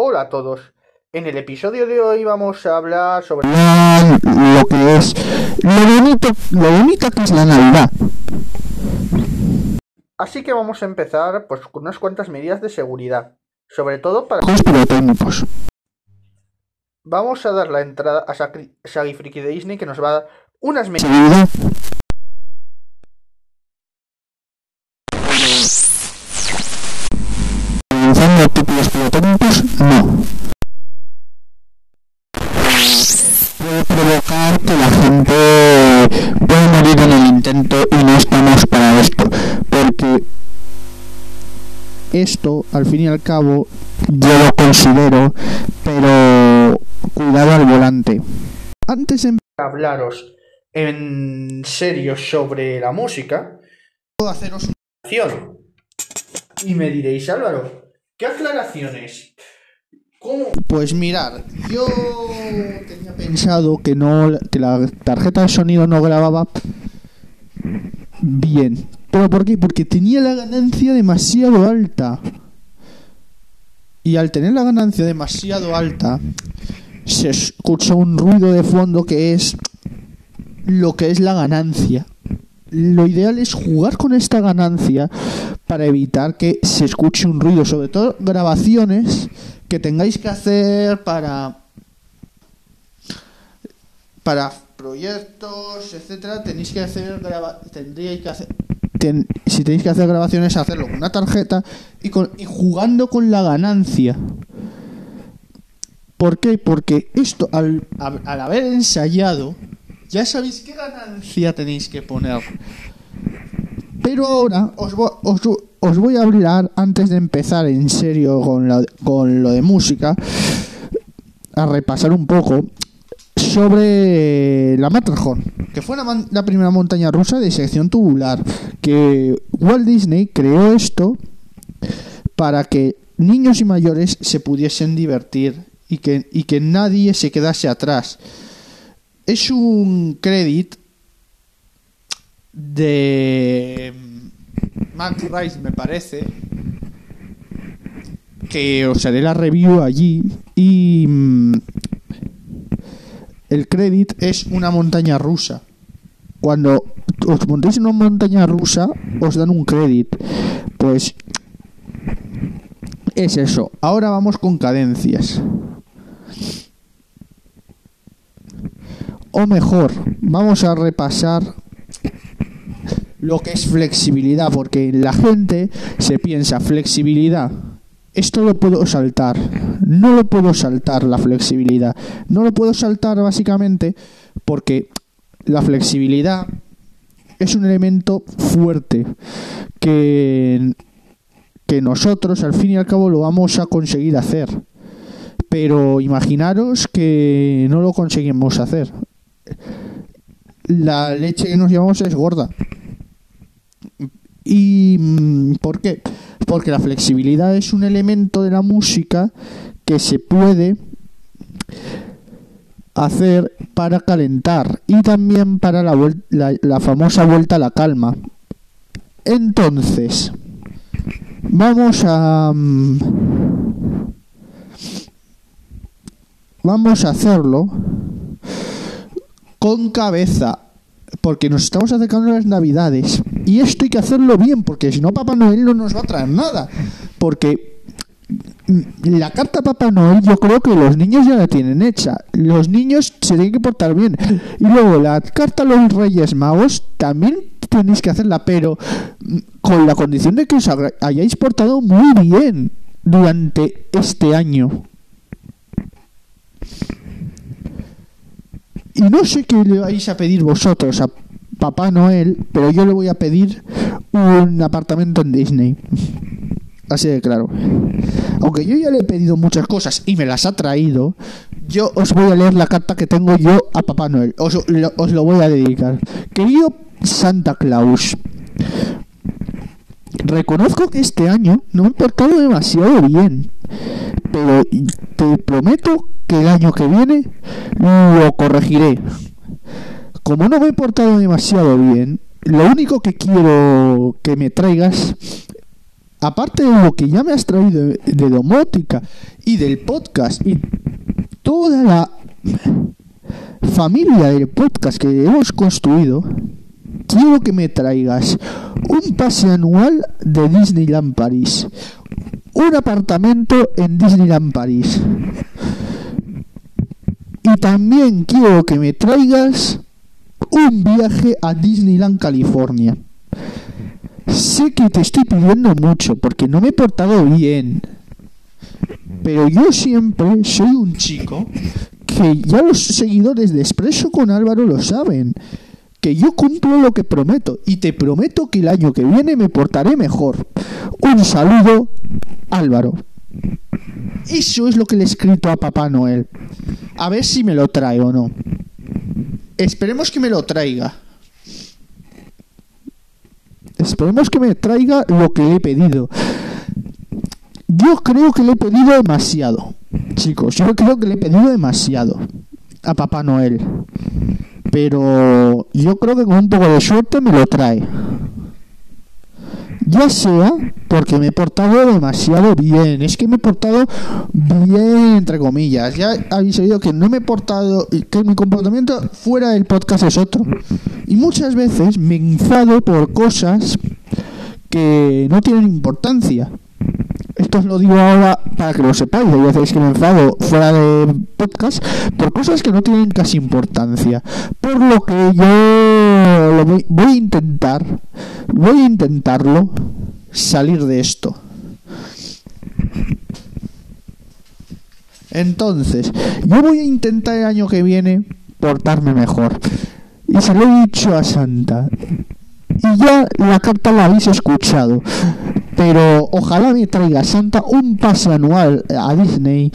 Hola a todos. En el episodio de hoy vamos a hablar sobre lo que es lo bonito, lo bonito que es la Navidad. Así que vamos a empezar pues con unas cuantas medidas de seguridad, sobre todo para pirotécnicos. Vamos a dar la entrada a Shaggy Shaggy Friki de Disney que nos va a dar unas medidas no. Puede provocar que la gente pueda morir en el intento y no estamos para esto. Porque esto, al fin y al cabo, yo lo considero, pero cuidado al volante. Antes de hablaros en serio sobre la música, puedo haceros un acción. Y me diréis, Álvaro, ¿qué aclaraciones? ¿Cómo? Pues mirar, yo tenía pensado que no que la tarjeta de sonido no grababa bien. ¿Pero por qué? Porque tenía la ganancia demasiado alta. Y al tener la ganancia demasiado alta, se escucha un ruido de fondo que es lo que es la ganancia. Lo ideal es jugar con esta ganancia para evitar que se escuche un ruido, sobre todo grabaciones que tengáis que hacer para para proyectos, etcétera, tenéis que hacer graba- tendríais que hacer ten- si tenéis que hacer grabaciones hacerlo con una tarjeta y con y jugando con la ganancia. ¿Por qué? Porque esto al- al haber ensayado ya sabéis qué ganancia tenéis que poner. Pero ahora os, vo- os, os voy a hablar, antes de empezar en serio con, la- con lo de música, a repasar un poco sobre la Matterhorn, que fue la, la primera montaña rusa de sección tubular, que Walt Disney creó esto para que niños y mayores se pudiesen divertir y que, y que nadie se quedase atrás. Es un crédito de Mac Rice, me parece, que os haré la review allí y mm, el crédito es una montaña rusa. Cuando os montéis en una montaña rusa os dan un crédito. Pues es eso. Ahora vamos con cadencias. O mejor, vamos a repasar lo que es flexibilidad, porque la gente se piensa flexibilidad. Esto lo puedo saltar. No lo puedo saltar la flexibilidad. No lo puedo saltar básicamente porque la flexibilidad es un elemento fuerte que, que nosotros al fin y al cabo lo vamos a conseguir hacer. Pero imaginaros que no lo conseguimos hacer. La leche que nos llevamos es gorda. ¿Y mm, por qué? Porque la flexibilidad es un elemento de la música que se puede hacer para calentar y también para la, famosa vuelta a la calma. Entonces, vamos a... mm, Vamos a hacerlo con cabeza, porque nos estamos acercando a las navidades. Y esto hay que hacerlo bien, porque si no Papá Noel no nos va a traer nada. Porque la carta Papá Noel yo creo que los niños ya la tienen hecha. Los niños se tienen que portar bien. Y luego la carta los Reyes Magos también tenéis que hacerla, pero mm, con la condición de que os hayáis portado muy bien durante este año. Y no sé qué le vais a pedir vosotros a Papá Noel, pero yo le voy a pedir un apartamento en Disney. Así de claro. Aunque yo ya le he pedido muchas cosas y me las ha traído, yo os voy a leer la carta que tengo yo a Papá Noel. Os, lo- os lo voy a dedicar. Querido Santa Claus, reconozco que este año no me he portado demasiado bien, pero te prometo que el año que viene lo corregiré. Como no me he portado demasiado bien, lo único que quiero que me traigas aparte de lo que ya me has traído de, domótica y del podcast y toda la familia del podcast que hemos construido, quiero que me traigas un pase anual de Disneyland París, un apartamento en Disneyland París. Y también quiero que me traigas un viaje a Disneyland California. Sé que te estoy pidiendo mucho porque no me he portado bien. Pero yo siempre soy un chico que ya los seguidores de Expreso con Álvaro lo saben. Que yo cumplo lo que prometo y te prometo que el año que viene me portaré mejor. Un saludo, Álvaro. Eso es lo que le he escrito a Papá Noel. A ver si me lo trae o no. Esperemos que me lo traiga. Esperemos que me traiga lo que le he pedido. Yo creo que le he pedido demasiado. Chicos, yo creo que le he pedido demasiado a Papá Noel. Pero yo creo que con un poco de suerte me lo trae. Ya sea porque me he portado demasiado bien. Es que me he portado bien, entre comillas. Ya habéis oído que no me he portado, que mi comportamiento fuera del podcast es otro. Y muchas veces me enfado por cosas que no tienen importancia. Esto os lo digo ahora para que lo sepáis. Hay veces que me enfado fuera de podcast por cosas que no tienen casi importancia. Por lo que yo lo voy a intentar, voy a intentarlo salir de esto. Entonces, yo voy a intentar el año que viene portarme mejor. Y se lo he dicho a Santa. Y ya la carta la habéis escuchado. Pero ojalá me traiga Santa un pase anual a Disney,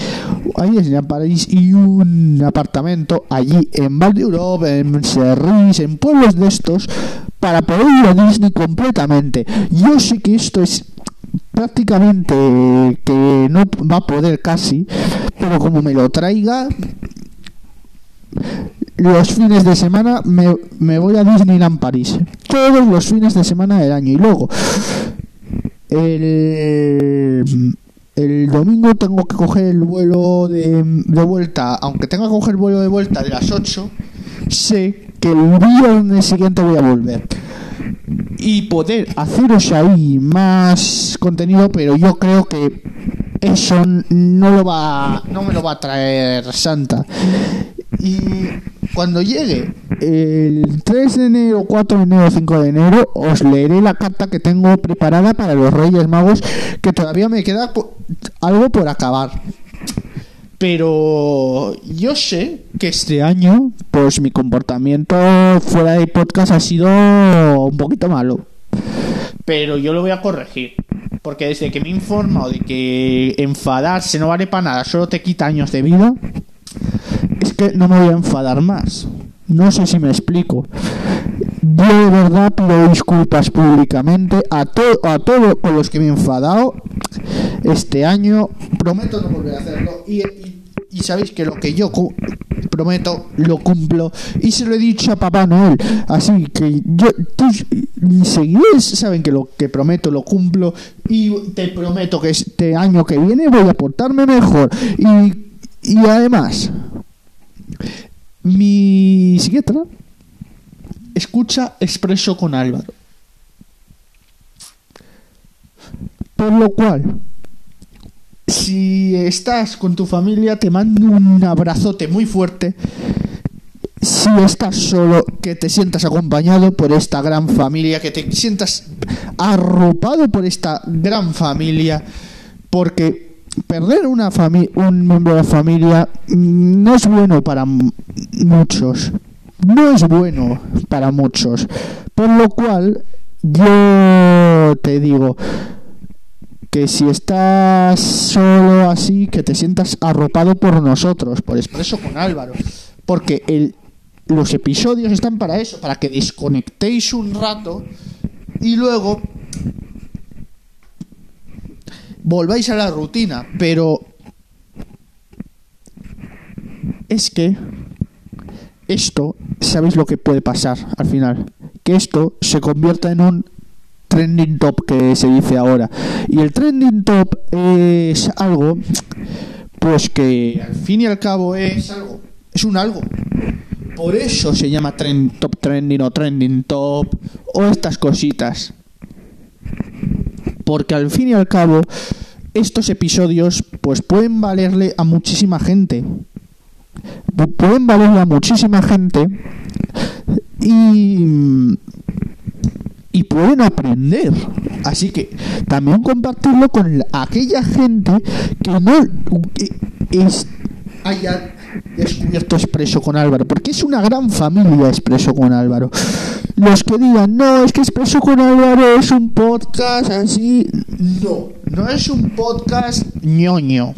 a Disney París y un apartamento allí en Val de Europa, en Serris, en pueblos de estos, para poder ir a Disney completamente. Yo sé que esto es prácticamente que no va a poder casi, pero como me lo traiga, los fines de semana me, me, voy a Disneyland París. Todos los fines de semana del año. Y luego, el, el domingo tengo que coger el vuelo de, de, vuelta. Aunque tenga que coger el vuelo de vuelta de las 8, sé que el día siguiente voy a volver. Y poder haceros ahí más contenido, pero yo creo que eso no lo va no me lo va a traer Santa y cuando llegue el 3 de enero, 4 de enero, 5 de enero, os leeré la carta que tengo preparada para los Reyes Magos, que todavía me queda algo por acabar. Pero yo sé que este año, pues mi comportamiento fuera de podcast ha sido un poquito malo. Pero yo lo voy a corregir. Porque desde que me he informado de que enfadarse no vale para nada, solo te quita años de vida, es que no me voy a enfadar más. No sé si me explico. Yo de verdad pido disculpas públicamente a, to a todos con los que me he enfadado este año. Prometo no volver a hacerlo. Y, y, y sabéis que lo que yo prometo lo cumplo. Y se lo he dicho a Papá Noel. Así que yo, tus seguidores saben que lo que prometo lo cumplo. Y te prometo que este año que viene voy a portarme mejor. Y y además, mi psiquiatra escucha expreso con Álvaro. Por lo cual, si estás con tu familia, te mando un abrazote muy fuerte. Si estás solo, que te sientas acompañado por esta gran familia, que te sientas arropado por esta gran familia, porque perder una un miembro de la familia no es bueno para muchos. No es bueno para muchos. Por lo cual, yo te digo que si estás solo así, que te sientas arropado por nosotros, por Expreso con Álvaro. Porque el, los episodios están para eso, para que desconectéis un rato y luego volváis a la rutina, pero es que esto, ¿sabéis lo que puede pasar al final? Que esto se convierta en un trending top que se dice ahora. Y el trending top es algo, pues que al fin y al cabo es algo, es un algo. Por eso se llama trend, top trending o trending top o estas cositas. Porque al fin y al cabo estos episodios pues pueden valerle a muchísima gente. Pueden valerle a muchísima gente y y pueden aprender. Así que también compartirlo con aquella gente que no es, haya descubierto Expreso con Álvaro, porque es una gran familia Expreso con Álvaro. Los que digan, no, es que Expreso con Álvaro es un podcast así, no, no es un podcast ñoño,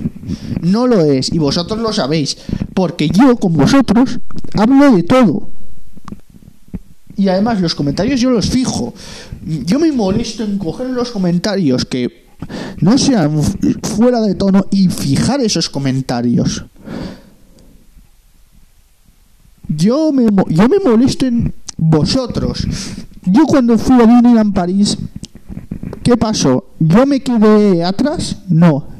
no lo es, y vosotros lo sabéis, porque yo con vosotros hablo de todo. Y además los comentarios yo los fijo. Yo me molesto en coger los comentarios que no sean fuera de tono y fijar esos comentarios. Yo me, yo me molesto en vosotros. Yo cuando fui a Disneyland París, ¿qué pasó? ¿Yo me quedé atrás? No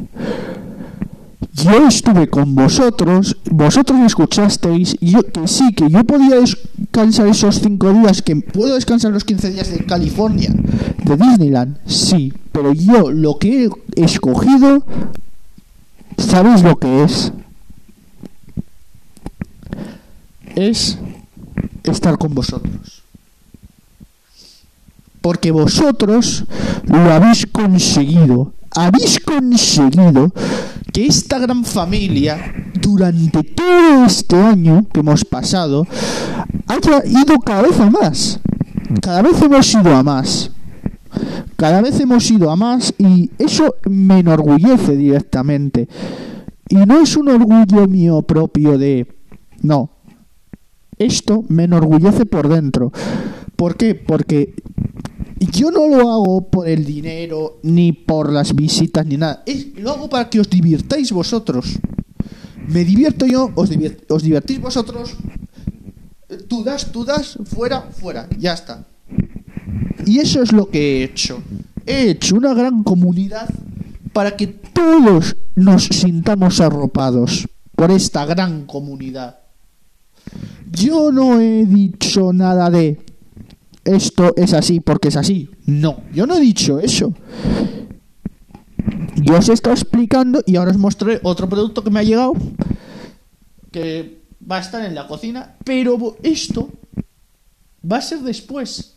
yo estuve con vosotros, vosotros me escuchasteis, y yo, que sí, que yo podía descansar esos cinco días, que puedo descansar los 15 días de California, de Disneyland, sí, pero yo lo que he escogido, ¿sabéis lo que es? Es estar con vosotros. Porque vosotros lo habéis conseguido habéis conseguido que esta gran familia, durante todo este año que hemos pasado, haya ido cada vez a más. Cada vez hemos ido a más. Cada vez hemos ido a más y eso me enorgullece directamente. Y no es un orgullo mío propio de... No. Esto me enorgullece por dentro. ¿Por qué? Porque yo no lo hago por el dinero, ni por las visitas, ni nada. Es, lo hago para que os divirtáis vosotros. Me divierto yo, os, os divertís vosotros. Tú das, tú das, fuera, fuera, ya está. Y eso es lo que he hecho. He hecho una gran comunidad para que todos nos sintamos arropados por esta gran comunidad. Yo no he dicho nada de esto es así porque es así. No, yo no he dicho eso. Yo os he estado explicando y ahora os mostraré otro producto que me ha llegado que va a estar en la cocina, pero esto va a ser después.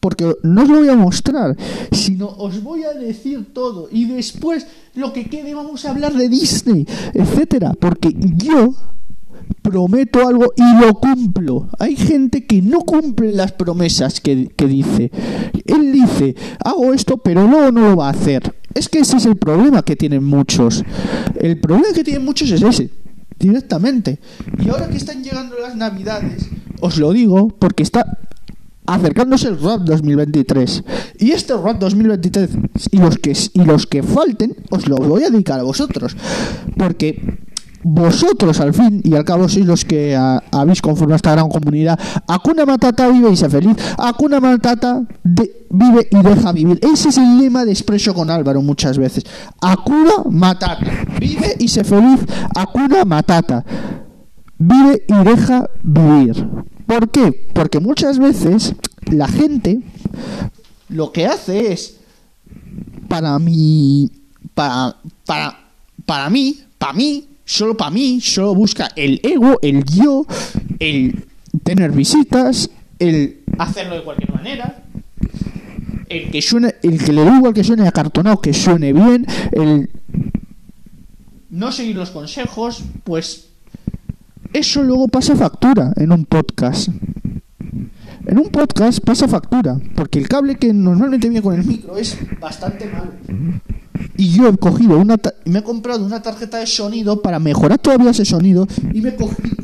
Porque no os lo voy a mostrar, sino os voy a decir todo. Y después, lo que quede, vamos a hablar de Disney, etcétera. Porque yo prometo algo y lo cumplo. Hay gente que no cumple las promesas que, dice. Él dice, hago esto, pero luego no lo va a hacer. Es que ese es el problema que tienen muchos. El problema que tienen muchos es ese, directamente. Y ahora que están llegando las navidades, os lo digo porque está acercándose el RAP 2023. Y este RAP 2023 y los que y los que falten os lo voy a dedicar a vosotros, porque vosotros al fin y al cabo sois los que habéis conformado esta gran comunidad. Acuna Matata vive y se feliz. Acuna Matata vive y deja vivir. Ese es el lema de Expreso con Álvaro muchas veces. Acuna Matata vive y se feliz. Acuna Matata vive y deja vivir. ¿Por qué? Porque muchas veces la gente lo que hace es para mí para para para mí para mí solo para mí, solo busca el ego, el yo, el tener visitas, el hacerlo de cualquier manera, el que suene, el que le da igual que suene acartonado, que suene bien, el no seguir los consejos, pues eso luego pasa factura en un podcast. En un podcast pasa factura, porque el cable que normalmente viene con el micro es bastante malo y yo he cogido una me he comprado una tarjeta de sonido para mejorar todavía ese sonido y me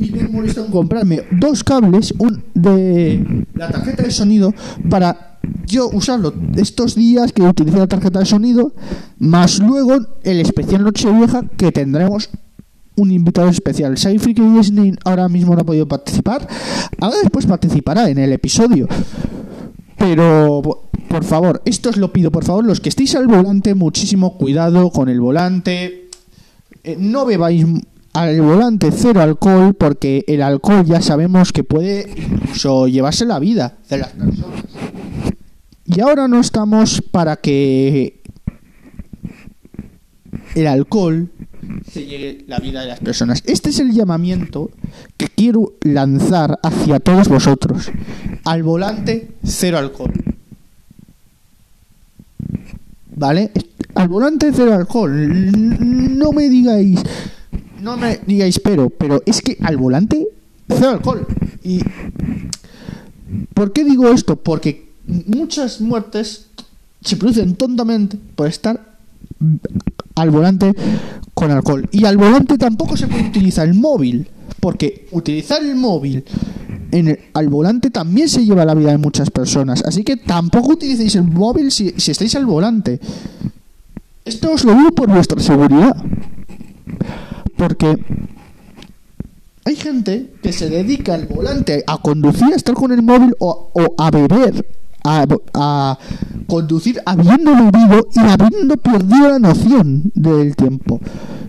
y he molestado en comprarme dos cables un, de la tarjeta de sonido para yo usarlo estos días que utilicé la tarjeta de sonido más luego el especial Nochevieja que tendremos un invitado especial. Sai Freaky Disney ahora mismo no ha podido participar. Ahora después participará en el episodio. Pero por favor, esto os lo pido, por favor, los que estéis al volante, muchísimo cuidado con el volante. Eh, no bebáis al volante cero alcohol, porque el alcohol ya sabemos que puede incluso llevarse la vida de las personas. Y ahora no estamos para que el alcohol se llegue la vida de las personas. Este es el llamamiento que quiero lanzar hacia todos vosotros. Al volante, cero alcohol. ¿Vale? Al volante, cero alcohol. No me digáis, no me digáis pero, pero es que al volante, cero alcohol. ¿Y por qué digo esto? Porque muchas muertes se producen tontamente por estar al volante con alcohol. Y al volante tampoco se puede utilizar el móvil, porque utilizar el móvil en el- al volante también se lleva la vida de muchas personas. Así que tampoco utilicéis el móvil si, si estáis al volante. Esto os lo digo por vuestra seguridad. Porque hay gente que se dedica al volante a conducir, a estar con el móvil o, o a beber, a, conducir habiendo bebido y habiendo perdido la noción del tiempo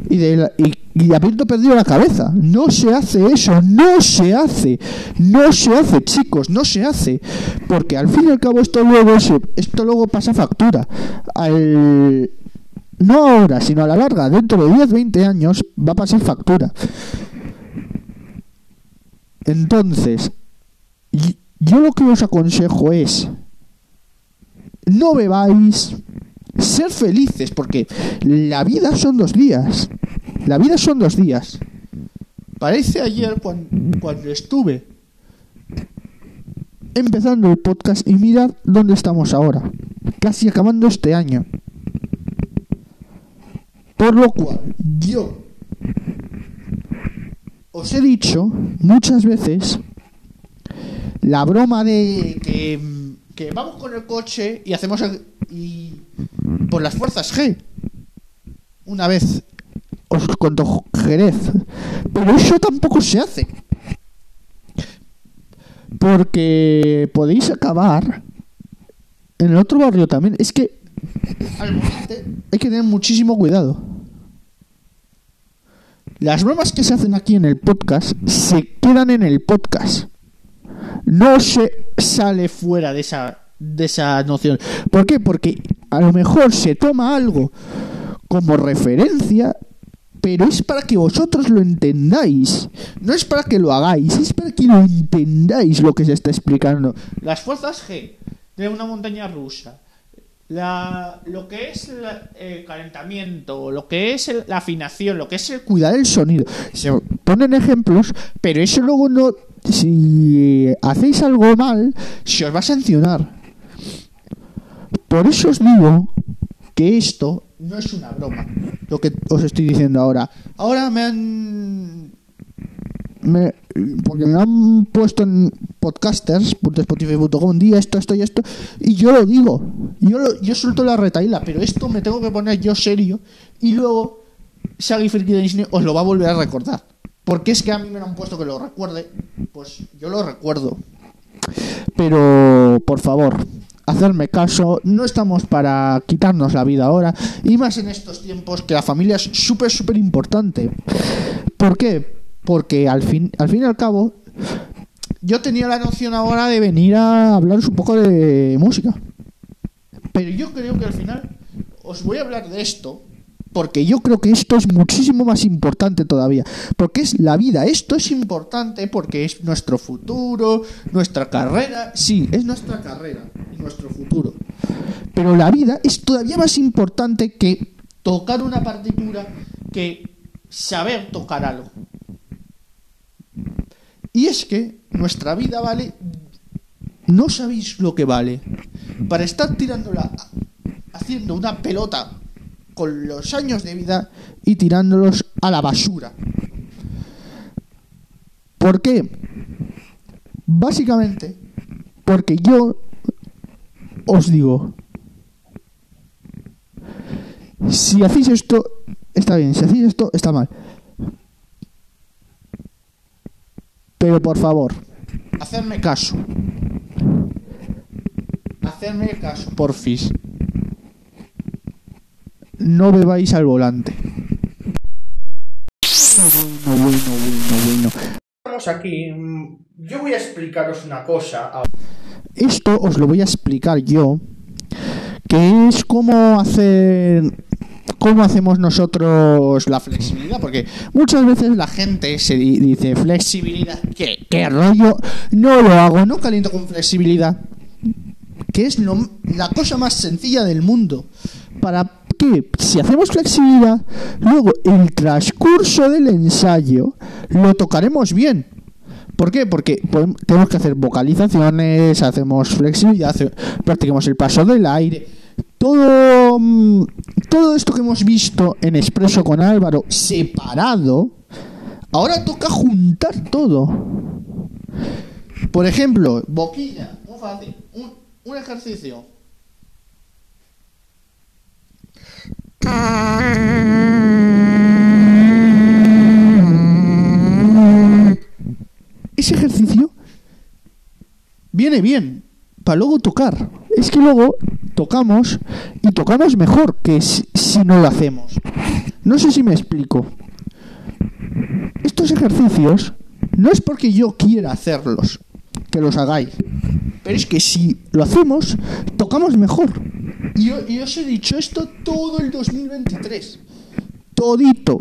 y, de la- y, y habiendo perdido la cabeza. No se hace eso, no se hace, no se hace, chicos, no se hace, porque al fin y al cabo esto luego esto luego pasa factura. Al no ahora, sino a la larga, dentro de 10, 20 años, va a pasar factura. Entonces, yo lo que os aconsejo es, no bebáis, ser felices, porque la vida son dos días. La vida son dos días. Parece ayer cuando, cuando estuve empezando el podcast y mirad dónde estamos ahora. Casi acabando este año. Por lo cual, yo os he dicho muchas veces la broma de que, que vamos con el coche y hacemos el- y por las fuerzas G. Una vez os contó Jerez, pero eso tampoco se hace. Porque podéis acabar en el otro barrio también. Es que al hay que tener muchísimo cuidado. Las bromas que se hacen aquí en el podcast se quedan en el podcast. No se sale fuera de esa, de esa noción. ¿Por qué? Porque a lo mejor se toma algo como referencia, pero es para que vosotros lo entendáis. No es para que lo hagáis, es para que lo entendáis lo que se está explicando. Las fuerzas G de una montaña rusa, la, lo que es el calentamiento, lo que es la afinación, lo que es el cuidar el sonido. Se ponen ejemplos, pero eso luego no. Si hacéis algo mal, se os va a sancionar. Por eso os digo que esto no es una broma, lo que os estoy diciendo ahora. Ahora me han. me- porque me han puesto en podcasters.spotify.com día esto, esto y esto, y yo lo digo. Yo, lo- yo suelto la retaíla, pero esto me tengo que poner yo serio y luego Shaggy Friki de Disney os lo va a volver a recordar. Porque es que a mí me lo han puesto que lo recuerde, pues yo lo recuerdo. Pero, por favor, hacerme caso, no estamos para quitarnos la vida ahora, y más en estos tiempos que la familia es súper, súper importante. ¿Por qué? Porque al fin, al fin y al cabo, yo tenía la noción ahora de venir a hablaros un poco de música. Pero yo creo que al final os voy a hablar de esto porque yo creo que esto es muchísimo más importante todavía, porque es la vida, esto es importante porque es nuestro futuro, nuestra carrera, sí, es nuestra carrera y nuestro futuro. Pero la vida es todavía más importante que tocar una partitura, que saber tocar algo. Y es que nuestra vida vale, no sabéis lo que vale. Para estar tirándola, haciendo una pelota con los años de vida y tirándolos a la basura. ¿Por qué? Básicamente porque yo os digo, si hacéis esto, está bien, si hacéis esto, está mal. Pero por favor, hacedme caso. Haced Hacerme caso, porfis. No bebáis al volante. Bueno, bueno, bueno, bueno. Estamos aquí. mm, Yo voy a explicaros una cosa. Esto os lo voy a explicar yo, que es cómo hacer cómo hacemos nosotros la flexibilidad, porque muchas veces la gente se di- dice flexibilidad, ¿qué, qué rollo? No lo hago, no caliento con flexibilidad, que es lo- la cosa más sencilla del mundo. ¿Para qué? Si hacemos flexibilidad, luego el transcurso del ensayo lo tocaremos bien. ¿Por qué? Porque tenemos que hacer vocalizaciones, hacemos flexibilidad, practicamos el paso del aire. Todo, mm, todo esto que hemos visto en Expreso con Álvaro separado, ahora toca juntar todo. Por ejemplo, boquilla, muy fácil, un ejercicio. Ese ejercicio viene bien para luego tocar. Es que luego tocamos y tocamos mejor que si, no lo hacemos. No sé si me explico. Estos ejercicios no es porque yo quiera hacerlos, que los hagáis. Pero es que si lo hacemos, tocamos mejor. Y yo, y os he dicho esto todo el 2023. Todito.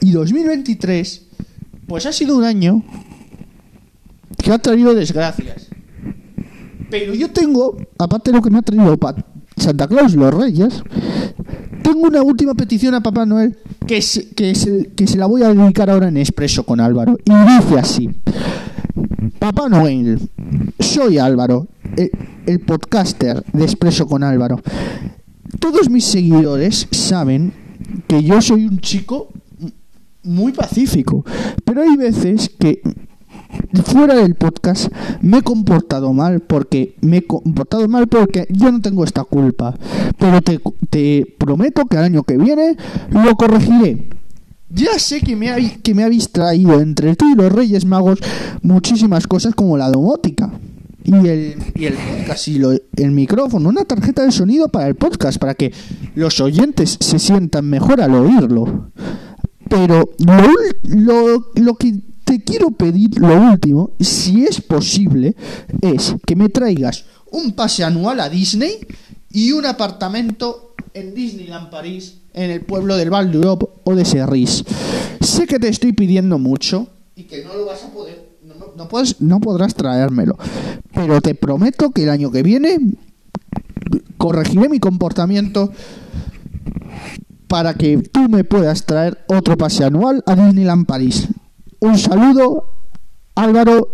Y 2023, pues ha sido un año que ha traído desgracias. Pero yo tengo, aparte de lo que me ha traído Santa Claus y los Reyes, tengo una última petición a Papá Noel que se, que, que se la voy a dedicar ahora en expreso con Álvaro. Y dice así. Papá Noel, soy Álvaro, el, podcaster de Expreso con Álvaro. Todos mis seguidores saben que yo soy un chico muy pacífico, pero hay veces que fuera del podcast me he comportado mal porque me he comportado mal porque yo no tengo esta culpa, pero te, te prometo que el año que viene lo corregiré. Ya sé que me, habéis, que me habéis traído entre tú y los Reyes Magos muchísimas cosas como la domótica y el, y el podcast y lo- el micrófono, una tarjeta de sonido para el podcast, para que los oyentes se sientan mejor al oírlo. Pero lo, lo, lo que te quiero pedir, lo último, si es posible, es que me traigas un pase anual a Disney y un apartamento en Disneyland París, en el pueblo del Val d'Europe o de Serris. Sé que te estoy pidiendo mucho y que no lo vas a poder, no, no- no puedes, no podrás traérmelo, pero te prometo que el año que viene corregiré mi comportamiento para que tú me puedas traer otro pase anual a Disneyland París. Un saludo, Álvaro,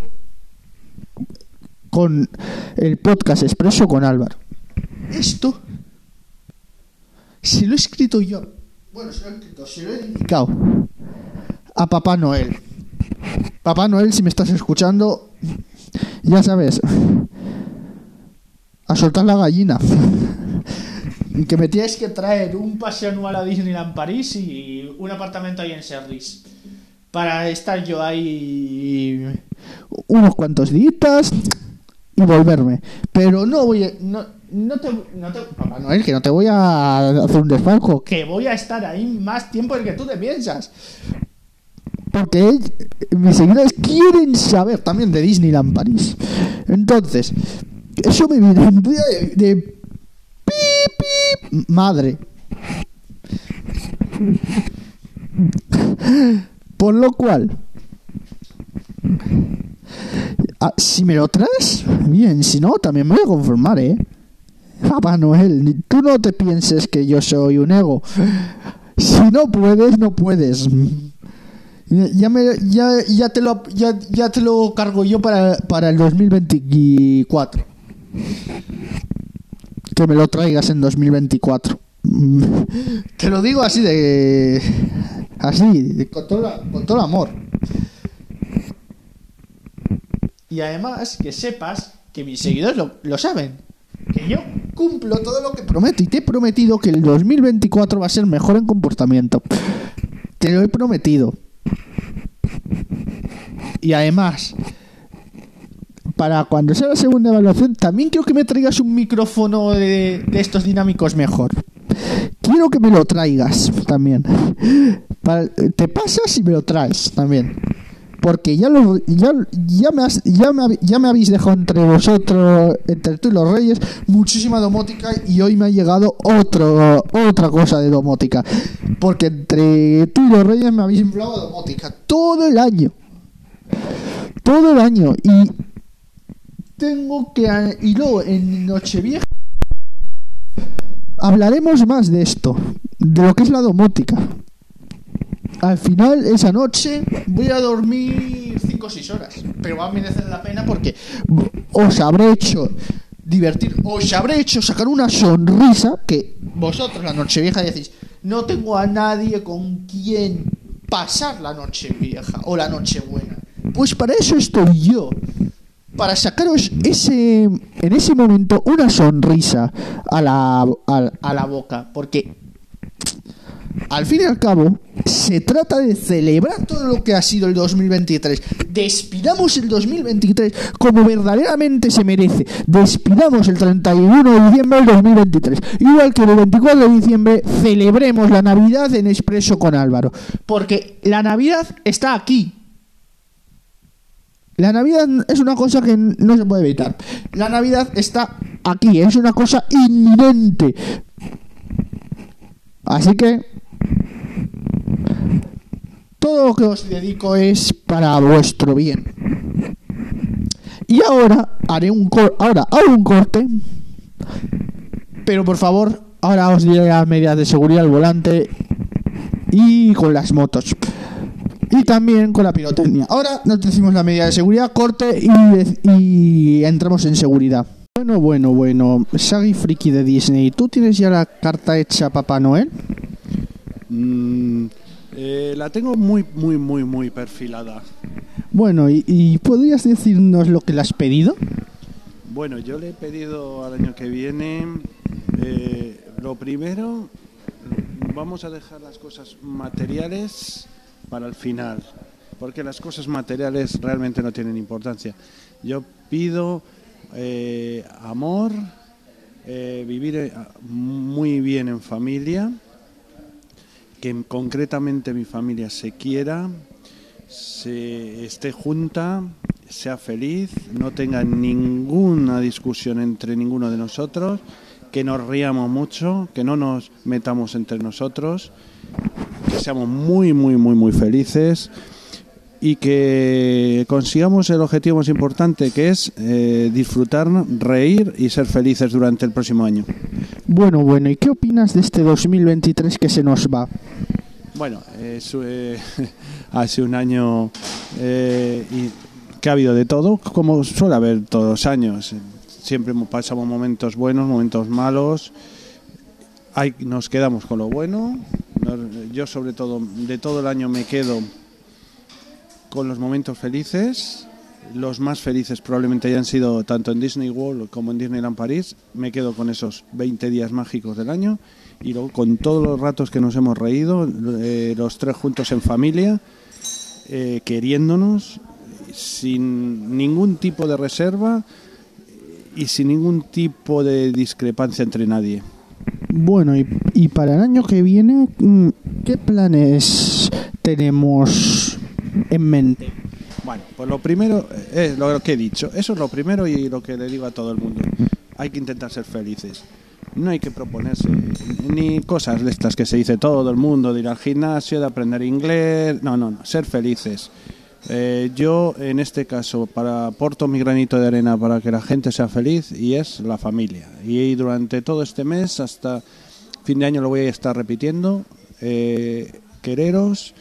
con el podcast expreso con Álvaro. Esto se lo he escrito yo. Bueno, se lo he escrito, se lo he dedicado a Papá Noel. Papá Noel, si me estás escuchando, ya sabes, a soltar la gallina. que me tienes que traer un pase anual a Disneyland París y un apartamento ahí en Serris. Para estar yo ahí unos cuantos días y volverme. Pero no voy a... no te, no te- Papá Noel, que no te voy a hacer un desfalco. Que voy a estar ahí más tiempo del que tú te piensas. Porque mis seguidores quieren saber también de Disneyland París. Entonces, eso me vendría de, de pi, pi, madre. Por lo cual, ah, si me lo traes, bien, si no, también me voy a conformar, ¿eh? Papá Noel, tú no te pienses que yo soy un ego. Si no puedes, no puedes. Ya, me, ya, ya, te, lo, ya, te lo cargo yo para, para el 2024. Que me lo traigas en 2024. Mm, Te lo digo así de... Así, de- con, todo con todo amor. Y además que sepas que mis seguidores lo, lo saben. Que yo cumplo todo lo que prometo. Y te he prometido que el 2024 va a ser mejor en comportamiento. Te lo he prometido. Y además, para cuando sea la segunda evaluación, también quiero que me traigas un micrófono de, estos dinámicos mejor. Quiero que me lo traigas también. Para- te pasas y me lo traes también. Porque ya, lo, ya, ya, me ya, me, ya me habéis dejado entre vosotros, entre tú y los reyes, muchísima domótica y hoy me ha llegado otro, otra cosa de domótica. Porque entre tú y los reyes me habéis inflado domótica todo el año. Todo el año. Y tengo que... Y luego en Nochevieja hablaremos más de esto, de lo que es la domótica. Al final, esa noche, voy a dormir 5 o 6 horas. Pero va a merecer la pena porque os habré hecho divertir, os habré hecho sacar una sonrisa que vosotros la noche vieja decís, no tengo a nadie con quien pasar la noche vieja o la noche buena. Pues para eso estoy yo. Para sacaros ese, en ese momento una sonrisa a la, a, a la boca. Porque al fin y al cabo, se trata de celebrar todo lo que ha sido el 2023. Despidamos el 2023 como verdaderamente se merece. Despidamos el 31 de diciembre del 2023. Igual que el 24 de diciembre celebremos la Navidad en Expreso con Álvaro. Porque la Navidad está aquí. La Navidad es una cosa que no se puede evitar. La Navidad está aquí, es una cosa inminente. Así que todo lo que os dedico es para vuestro bien. Y ahora haré un cor ahora hago un corte. Pero por favor, ahora os diré las medidas de seguridad al volante y con las motos. Y también con la pirotecnia. Ahora nos decimos la medida de seguridad, corte y, entramos en seguridad. Bueno, bueno, bueno. Shaggy Friki de Disney, ¿tú tienes ya la carta hecha Papá Noel? Mm, eh, la tengo muy, muy, muy, muy perfilada. Bueno, ¿y, y podrías decirnos lo que le has pedido? Bueno, yo le he pedido al año que viene, eh, lo primero, vamos a dejar las cosas materiales para el final, porque las cosas materiales realmente no tienen importancia. Yo pido eh, amor, eh, vivir muy bien en familia, que concretamente mi familia se quiera, se esté junta, sea feliz, no tenga ninguna discusión entre ninguno de nosotros, que nos riamos mucho, que no nos metamos entre nosotros, que seamos muy, muy, muy, muy felices y que consigamos el objetivo más importante, que es eh, disfrutar, reír y ser felices durante el próximo año. Bueno, bueno, ¿y qué opinas de este 2023 que se nos va? Bueno, eh, ha sido un año eh, y que ha habido de todo, como suele haber todos los años. Siempre pasamos momentos buenos, momentos malos. Hay, nos quedamos con lo bueno. Yo sobre todo, de todo el año me quedo con los momentos felices. Los más felices probablemente hayan sido tanto en Disney World como en Disneyland París. Me quedo con esos 20 días mágicos del año y luego con todos los ratos que nos hemos reído, eh, los tres juntos en familia, eh, queriéndonos, sin ningún tipo de reserva y sin ningún tipo de discrepancia entre nadie. Bueno, y, y para el año que viene, mm, ¿qué planes tenemos en mente? Bueno, pues lo primero es lo que he dicho. Eso es lo primero y lo que le digo a todo el mundo. Hay que intentar ser felices. No hay que proponerse ni cosas de estas que se dice todo el mundo, de ir al gimnasio, de aprender inglés. No, no, no. Ser felices. Eh, yo, en este caso, para aporto mi granito de arena para que la gente sea feliz y es la familia. Y durante todo este mes, hasta fin de año, lo voy a estar repitiendo. Eh, quereros,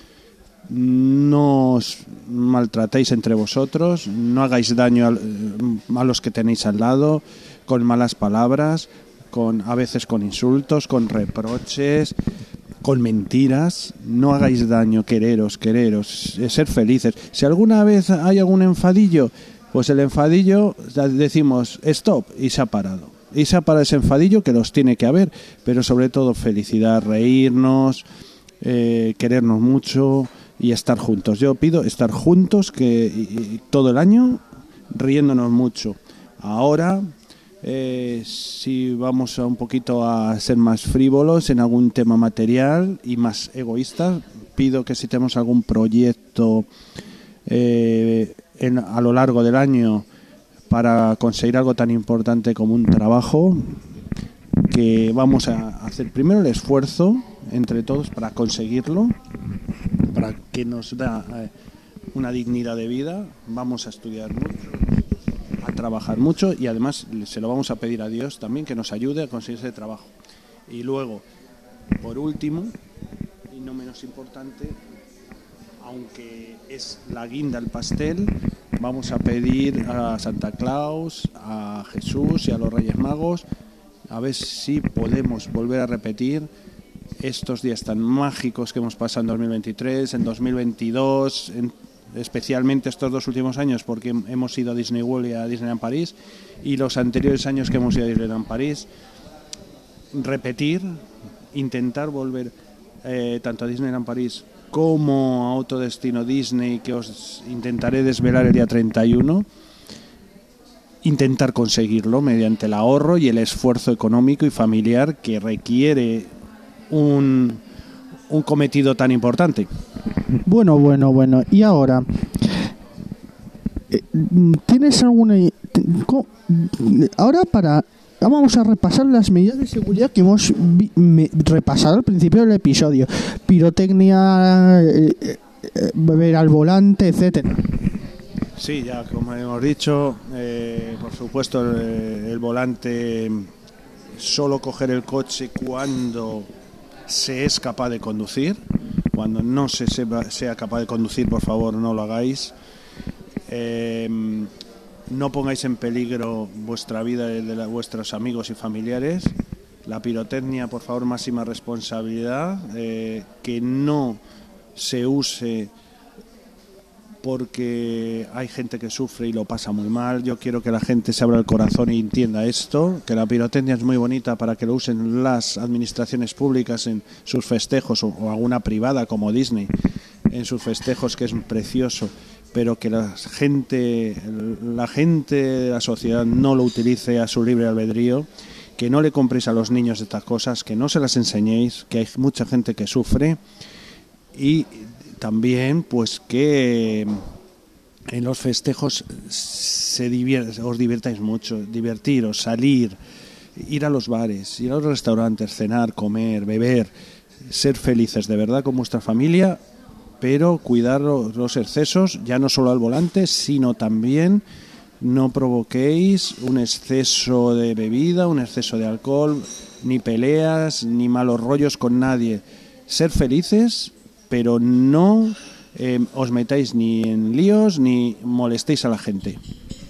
no os maltratéis entre vosotros, no hagáis daño eh, a los que tenéis al lado con malas palabras, con a veces con insultos, con reproches, con mentiras. No hagáis daño, quereros, quereros, eh, ser felices. Si alguna vez hay algún enfadillo, pues el enfadillo decimos stop y se ha parado. Y se ha parado ese enfadillo que los tiene que haber, pero sobre todo felicidad, reírnos, eh, querernos mucho y estar juntos. Yo pido estar juntos que y- todo el año riéndonos mucho. Ahora, eh, si vamos a un poquito a ser más frívolos en algún tema material y más egoístas, pido que si tenemos algún proyecto eh, en- a lo largo del año para conseguir algo tan importante como un trabajo, que vamos a hacer primero el esfuerzo entre todos para conseguirlo, para que nos da eh, una dignidad de vida, vamos a estudiar mucho, a trabajar mucho y además se lo vamos a pedir a Dios también que nos ayude a conseguir ese trabajo. Y luego, por último, y no menos importante, aunque es la guinda el pastel, vamos a pedir a Santa Claus, a Jesús y a los Reyes Magos, a ver si podemos volver a repetir estos días tan mágicos que hemos pasado en 2023, en 2022, en- especialmente estos dos últimos años, porque hem- hemos ido a Disney World y a Disneyland París, y los anteriores años que hemos ido a Disneyland París, repetir, intentar volver eh, tanto a Disneyland París como a Autodestino Disney, que os intentaré desvelar el día 31, intentar conseguirlo mediante el ahorro y el esfuerzo económico y familiar que requiere un, un cometido tan importante. Bueno, bueno, bueno. Y ahora, eh, ¿tienes alguna... Ahora para... Vamos a repasar las medidas de seguridad que hemos repasado al principio del episodio. Pirotecnia, eh, eh, beber al volante, etcétera. Sí, ya como hemos dicho, eh, por supuesto el, el volante solo coger el coche cuando se es capaz de conducir. Cuando no se sea capaz de conducir, por favor, no lo hagáis. Eh, no pongáis en peligro vuestra vida de la- vuestros amigos y familiares. La pirotecnia, por favor, máxima responsabilidad. eh, que no se use porque hay gente que sufre y lo pasa muy mal. Yo quiero que la gente se abra el corazón e entienda esto, que la pirotecnia es muy bonita para que lo usen las administraciones públicas en sus festejos o, o alguna privada como Disney en sus festejos que es precioso, pero que la gente la gente de la sociedad no lo utilice a su libre albedrío, que no le compréis a los niños estas cosas, que no se las enseñéis, que hay mucha gente que sufre y también pues que en los festejos se divier- os divirtáis mucho, divertiros, salir, ir a los bares, ir a los restaurantes, cenar, comer, beber, ser felices de verdad con vuestra familia, pero cuidar lo- los excesos, ya no solo al volante, sino también no provoquéis un exceso de bebida, un exceso de alcohol, ni peleas, ni malos rollos con nadie. Ser felices, pero no eh, os metáis ni en líos ni molestéis a la gente.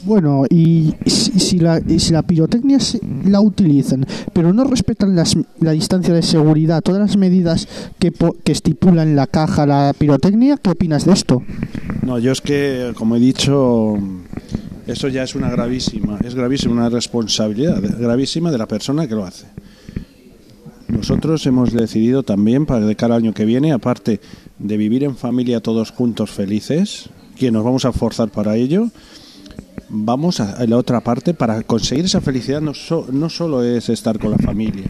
Bueno, y si, si la, si la pirotecnia se- la utilizan, pero no respetan las, la distancia de seguridad, todas las medidas que, que estipulan la caja, la pirotecnia, ¿qué opinas de esto? No, yo es que, como he dicho, eso ya es una gravísima, es gravísima, una responsabilidad gravísima de la persona que lo hace. Nosotros hemos decidido también para de cara al año que viene, aparte de vivir en familia todos juntos felices, que nos vamos a forzar para ello, vamos a, la otra parte para conseguir esa felicidad no, so- no solo es estar con la familia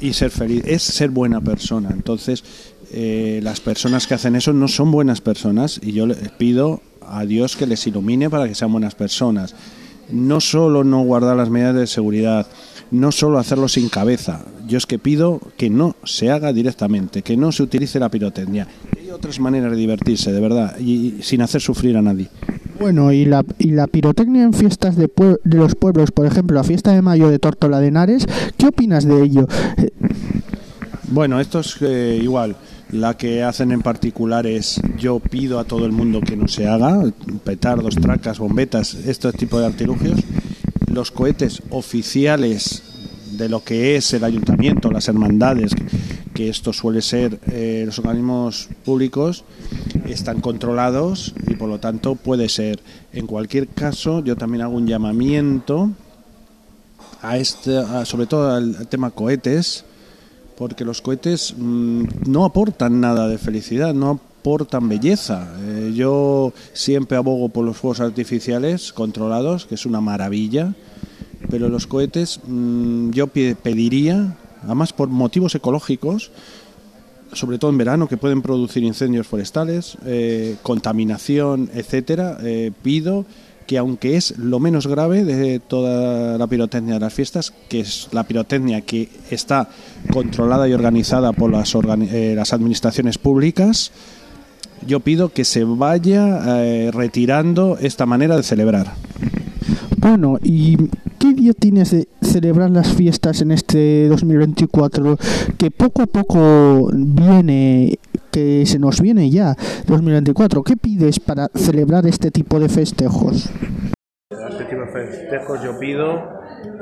y ser feliz, es ser buena persona. Entonces, eh, las personas que hacen eso no son buenas personas y yo le pido a Dios que les ilumine para que sean buenas personas. No solo no guardar las medidas de seguridad, no solo hacerlo sin cabeza. Yo es que pido que no se haga directamente, que no se utilice la pirotecnia. Hay otras maneras de divertirse, de verdad, y, y sin hacer sufrir a nadie. Bueno, y la, y la pirotecnia en fiestas de, pue- de los pueblos, por ejemplo, la fiesta de mayo de Tortola de Henares, ¿qué opinas de ello? Bueno, esto es eh, igual. La que hacen en particular es yo pido a todo el mundo que no se haga, petardos, tracas, bombetas, este tipo de artilugios. Los cohetes oficiales de lo que es el ayuntamiento, las hermandades, que esto suele ser eh, los organismos públicos, están controlados y por lo tanto puede ser. En cualquier caso, yo también hago un llamamiento a este, a- sobre todo al, tema cohetes, porque los cohetes mm, no aportan nada de felicidad, no aportan belleza. Eh, yo siempre abogo por los fuegos artificiales controlados, que es una maravilla, pero los cohetes mm, yo pe- pediría, además por motivos ecológicos, sobre todo en verano, que pueden producir incendios forestales, eh, contaminación, etcétera, eh, pido que aunque es lo menos grave de toda la pirotecnia de las fiestas, que es la pirotecnia que está controlada y organizada por las, organi- eh, las administraciones públicas, yo pido que se vaya eh, retirando esta manera de celebrar. Bueno, ¿y qué día tienes de celebrar las fiestas en este 2024? Que poco a poco viene, que se nos viene ya 2024. ¿Qué pides para celebrar este tipo de festejos? Este tipo festejos yo pido,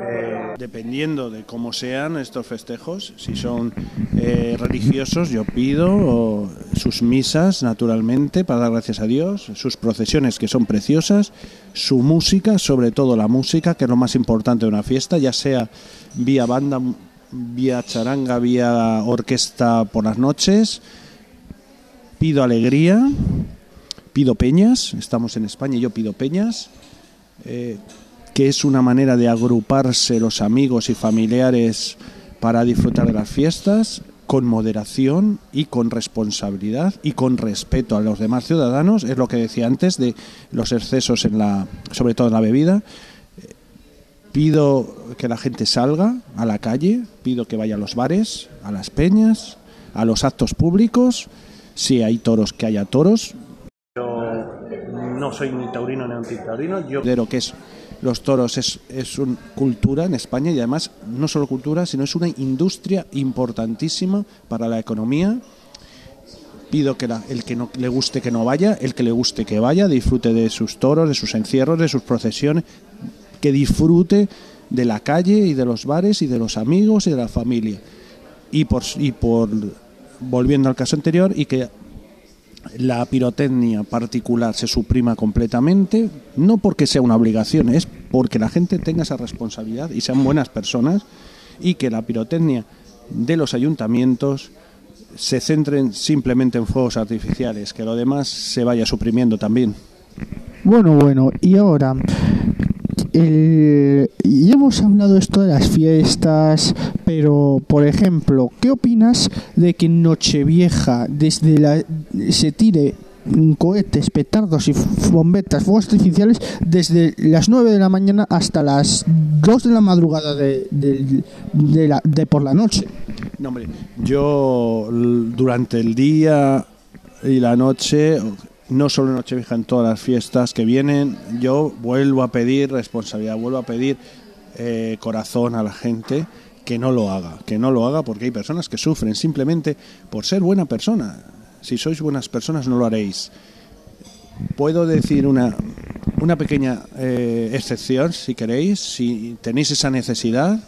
eh, dependiendo de cómo sean estos festejos, si son eh, religiosos, yo pido sus misas, naturalmente, para dar gracias a Dios, sus procesiones que son preciosas, su música, sobre todo la música, que es lo más importante de una fiesta, ya sea vía banda, vía charanga, vía orquesta por las noches. Pido alegría, pido peñas, estamos en España yo pido peñas eh, que es una manera de agruparse los amigos y familiares para disfrutar de las fiestas con moderación y con responsabilidad y con respeto a los demás ciudadanos, es lo que decía antes de los excesos en la sobre todo en la bebida. Pido que la gente salga a la calle, pido que vaya a los bares, a las peñas, a los actos públicos, si hay toros que haya toros, no soy ni taurino ni antitaurino. Yo que es los toros es, es una cultura en España y además no solo cultura, sino es una industria importantísima para la economía. Pido que el que no le guste que no vaya, el que le guste que vaya, disfrute de sus toros, de sus encierros, de sus procesiones, que disfrute de la calle y de los bares y de los amigos y de la familia. Y por, y por volviendo al caso anterior, y que la pirotecnia particular se suprima completamente, no porque sea una obligación, es porque la gente tenga esa responsabilidad y sean buenas personas y que la pirotecnia de los ayuntamientos se centren simplemente en fuegos artificiales, que lo demás se vaya suprimiendo también. Bueno, bueno, y ahora, el- ya hemos hablado esto de las fiestas, pero por ejemplo, ¿qué opinas de que en Nochevieja desde la se tire cohetes, petardos y bombetas, fuegos artificiales desde las 9 de la mañana hasta las 2 de la madrugada de, del- de la- de por la noche? No, hombre, yo durante el día y la noche, no solo en Nochevieja, en todas las fiestas que vienen, yo vuelvo a pedir responsabilidad, vuelvo a pedir eh, corazón a la gente que no lo haga, que no lo haga porque hay personas que sufren simplemente por ser buena persona. Si sois buenas personas no lo haréis. Puedo decir una, una pequeña eh, excepción, si queréis, si tenéis esa necesidad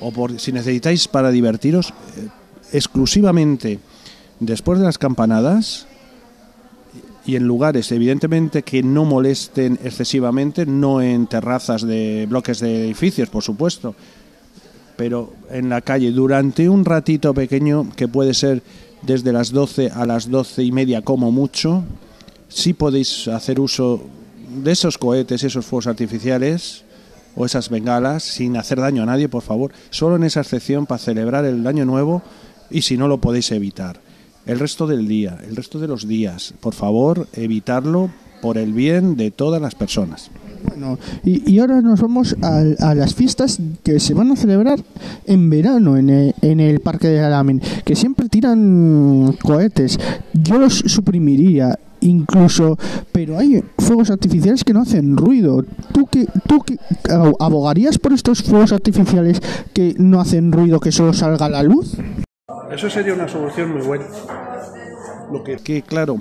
o por, si necesitáis para divertiros, eh, exclusivamente después de las campanadas y en lugares evidentemente que no molesten excesivamente, no en terrazas de bloques de edificios, por supuesto, pero en la calle durante un ratito pequeño que puede ser desde las 12 a las 12 y media como mucho, sí podéis hacer uso de esos cohetes, esos fuegos artificiales o esas bengalas sin hacer daño a nadie, por favor, solo en esa excepción para celebrar el año nuevo y si no lo podéis evitar. El resto del día, el resto de los días, por favor, evitarlo por el bien de todas las personas. Bueno, y, y ahora nos vamos a, a las fiestas que se van a celebrar en verano en el, en el Parque del Alamen, que siempre tiran cohetes. Yo los suprimiría incluso, pero hay fuegos artificiales que no hacen ruido. ¿Tú que tú que abogarías por estos fuegos artificiales que no hacen ruido, que solo salga la luz? Eso sería una solución muy buena. Lo que, claro,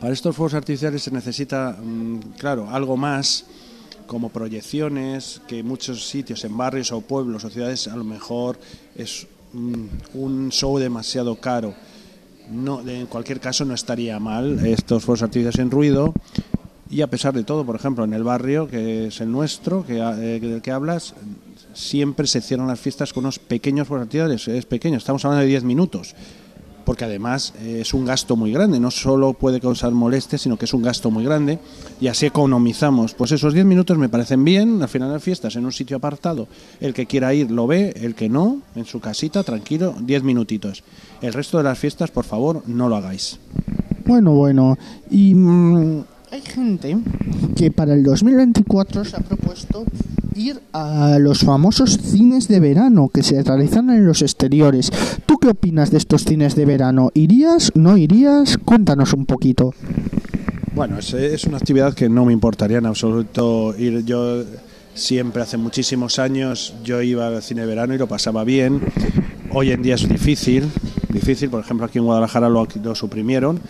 para estos fuegos artificiales se necesita, mm, claro, algo más como proyecciones, que en muchos sitios, en barrios o pueblos o ciudades, a lo mejor es mm, un show demasiado caro. No, en cualquier caso no estaría mal estos fuegos artificiales en ruido. Y a pesar de todo, por ejemplo, en el barrio, que es el nuestro, que, eh, del que hablas, siempre se cierran las fiestas con unos pequeños artificiales. Es pequeño, estamos hablando de 10 minutos. porque además eh, es un gasto muy grande, no solo puede causar molestias, sino que es un gasto muy grande y así economizamos. Pues esos 10 minutos me parecen bien, al final de las fiestas, en un sitio apartado, el que quiera ir lo ve, el que no, en su casita, tranquilo, 10 minutitos. El resto de las fiestas, por favor, no lo hagáis. Bueno, bueno. Y mm, hay gente que para el 2024 se ha propuesto ir a los famosos cines de verano que se realizan en los exteriores. ¿Tú qué opinas de estos cines de verano? ¿Irías? ¿No irías? Cuéntanos un poquito. Bueno, es, una actividad que no me importaría en absoluto ir. Yo siempre, hace muchísimos años, yo iba al cine de verano y lo pasaba bien. Hoy en día es difícil, difícil. Por ejemplo, aquí en Guadalajara lo suprimieron.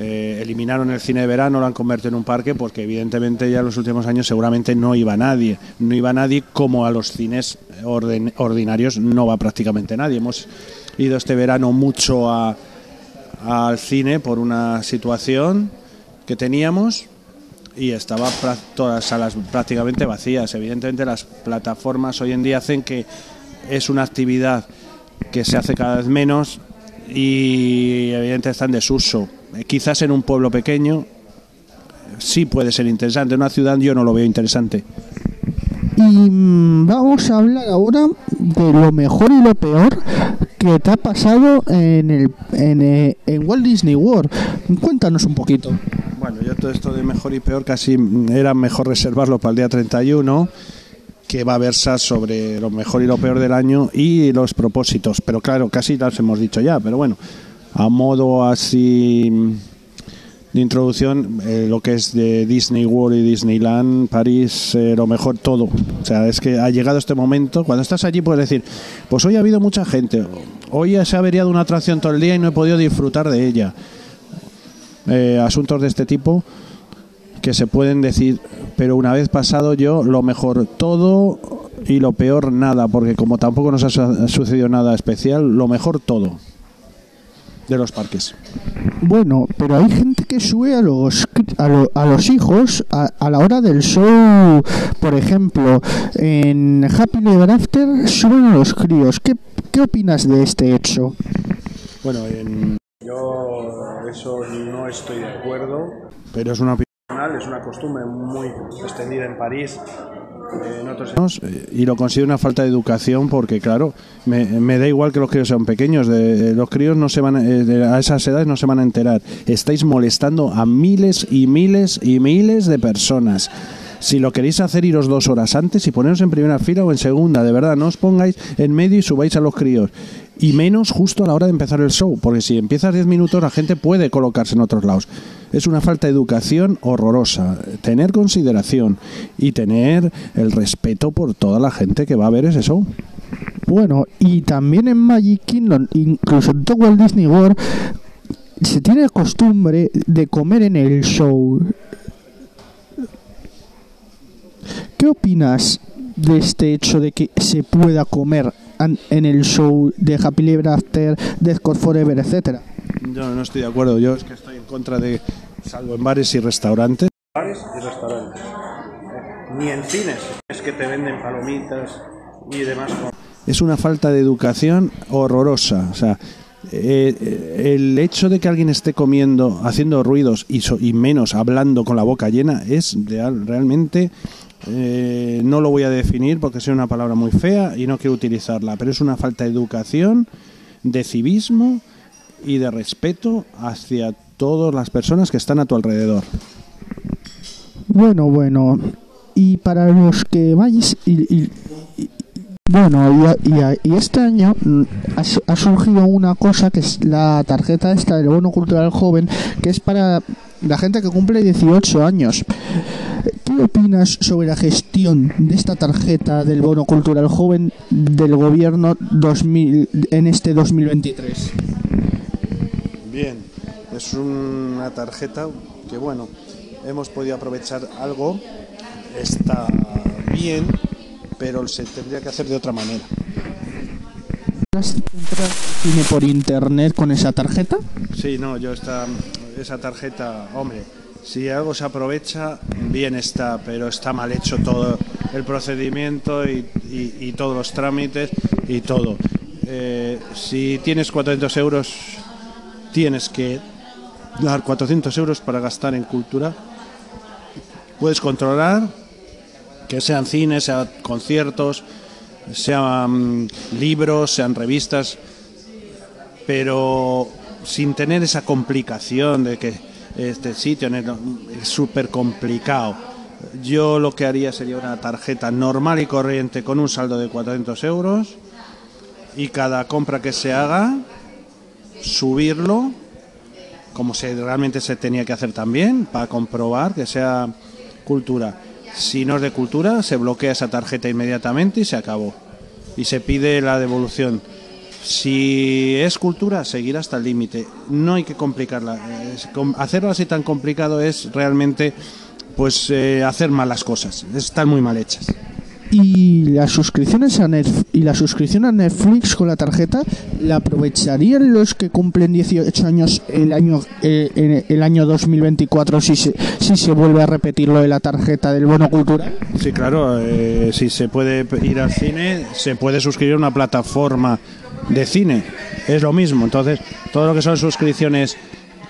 Eh, eliminaron el cine de verano, lo han convertido en un parque porque evidentemente ya en los últimos años seguramente no iba nadie. No iba nadie como a los cines ordinarios no va prácticamente nadie. Hemos ido este verano mucho a- al cine por una situación que teníamos y estaba todas las salas prácticamente vacías. Evidentemente las plataformas hoy en día hacen que es una actividad que se hace cada vez menos y evidentemente está en desuso. Eh, Quizás en un pueblo pequeño eh, sí puede ser interesante, en una ciudad yo no lo veo interesante. Y mm, vamos a hablar ahora de lo mejor y lo peor que te ha pasado en, el, en, eh, en Walt Disney World. Cuéntanos un poquito. Bueno, yo todo esto de mejor y peor casi mm, era mejor reservarlo para el día 31, que va a versar sobre lo mejor y lo peor del año y los propósitos. Pero claro, casi las hemos dicho ya, pero bueno, a modo así de introducción, eh, lo que es de Disney World y Disneyland, París, eh, lo mejor todo. O sea, es que ha llegado este momento, cuando estás allí puedes decir, pues hoy ha habido mucha gente, hoy se ha averiado una atracción todo el día y no he podido disfrutar de ella eh, asuntos de este tipo que se pueden decir, pero una vez pasado yo, lo mejor todo y lo peor nada, porque como tampoco nos ha su- sucedido nada especial, lo mejor todo de los parques. Bueno, pero hay gente que sube a los a, lo- a los hijos a, a la hora del show. Por ejemplo, en Happy Ever After suben a los críos. ¿Qué, qué opinas de este hecho? Bueno, yo eso no estoy de acuerdo, pero es una opinión personal, es una costumbre muy extendida en París. Eh, eh, y lo considero una falta de educación porque claro me, da igual que los críos sean pequeños de, los críos no se van a- eh, a esas edades no se van a enterar estáis molestando a miles y miles y miles de personas si lo queréis hacer, iros dos horas antes y poneros en primera fila o en segunda. De verdad, no os pongáis en medio y subáis a los críos. Y menos justo a la hora de empezar el show, porque si empiezas 10 minutos, la gente puede colocarse en otros lados. Es una falta de educación horrorosa. Tener consideración y tener el respeto por toda la gente que va a ver ese show. Bueno, y también en Magic Kingdom, incluso en todo Walt Disney World, se tiene costumbre de comer en el show. ¿Qué opinas de este hecho de que se pueda comer en el show de Happy Ever After, de Scott Forever, etcétera? Yo no estoy de acuerdo. Yo es que estoy en contra de, salvo en bares y restaurantes. Bares y restaurantes. Ni en cines. Es que te venden palomitas y demás. Es una falta de educación horrorosa. O sea, eh, eh, el hecho de que alguien esté comiendo, haciendo ruidos y, so- y menos hablando con la boca llena es real- realmente. eh, no lo voy a definir porque es una palabra muy fea y no quiero utilizarla, pero es una falta de educación, de civismo y de respeto hacia todas las personas que están a tu alrededor. Bueno, bueno. Y para los que vais y, y- y- bueno, y, y este año mm, ha surgido una cosa que es la tarjeta esta del bono cultural joven, que es para la gente que cumple 18 años. ¿Qué opinas sobre la gestión de esta tarjeta del bono cultural joven del gobierno 2000, en este 2023? Bien, es una tarjeta que bueno, hemos podido aprovechar algo, está bien, pero se tendría que hacer de otra manera. ¿Podrás comprar cine por internet con esa tarjeta? Sí, no, yo esta, esa tarjeta, hombre, si algo se aprovecha, bien está, pero está mal hecho todo el procedimiento y, todos los trámites y todo. Eh, si tienes 400 euros, tienes que dar 400 euros para gastar en cultura. Puedes controlar que sean cines, sean conciertos, sean libros, sean revistas, pero sin tener esa complicación de que este sitio es súper complicado. Yo lo que haría sería una tarjeta normal y corriente con un saldo de 400 euros y cada compra que se haga, subirlo como se realmente se tenía que hacer también para comprobar que sea cultura. Si no es de cultura, se bloquea esa tarjeta inmediatamente y se acabó. Y se pide la devolución. Si es cultura, seguir hasta el límite. No hay que complicarla. Hacerlo así tan complicado es realmente pues eh, hacer malas cosas. Están muy mal hechas y las suscripciones a Netflix, y la suscripción a Netflix con la tarjeta la aprovecharían los que cumplen 18 años el año eh, el año 2024 si se, si se vuelve a repetir lo de la tarjeta del bono cultural. Sí claro eh, si se puede ir al cine se puede suscribir a una plataforma de cine. Es lo mismo. Entonces todo lo que son suscripciones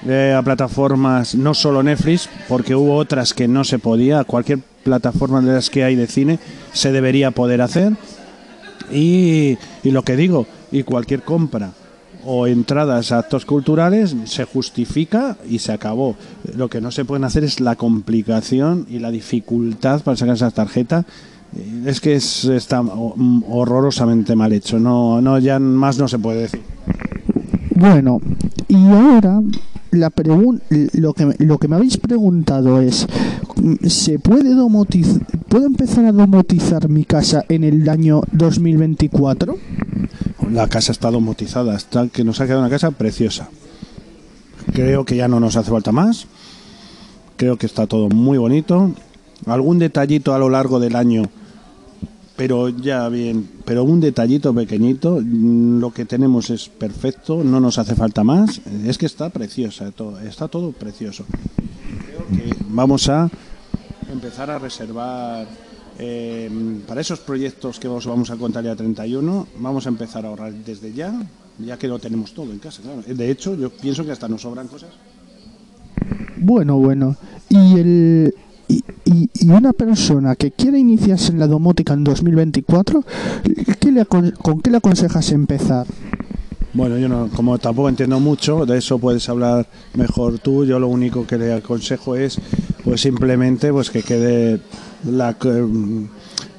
eh, a plataformas no solo Netflix porque hubo otras que no se podía cualquier plataforma de las que hay de cine se debería poder hacer. Y, lo que digo, y cualquier compra o entradas a actos culturales se justifica y se acabó. Lo que no se pueden hacer es la complicación y la dificultad para sacar esa tarjeta. Es que es, está horrorosamente mal hecho. No, no, ya más no se puede decir. Bueno, y ahora la lo que lo que me habéis preguntado es se puede domotizar puedo empezar a domotizar mi casa en el año 2024 la casa está domotizada está que nos ha quedado una casa preciosa. Creo que ya no nos hace falta más. Creo que está todo muy bonito. Algún detallito a lo largo del año pero ya bien, pero un detallito pequeñito, mm, lo que tenemos es perfecto, no nos hace falta más, es que está preciosa, está todo precioso. Creo que vamos a empezar a reservar eh, para esos proyectos que os vamos a contar ya 31, vamos a empezar a ahorrar desde ya, ya que lo tenemos todo en casa. De hecho, yo pienso que hasta nos sobran cosas. Bueno, bueno. Y el, y, y, una persona que quiere iniciarse en la domótica en 2024, ¿qué le, ¿con qué le aconsejas empezar? Bueno, yo no, como tampoco entiendo mucho, de eso puedes hablar mejor tú. Yo lo único que le aconsejo es, pues simplemente, pues que quede la,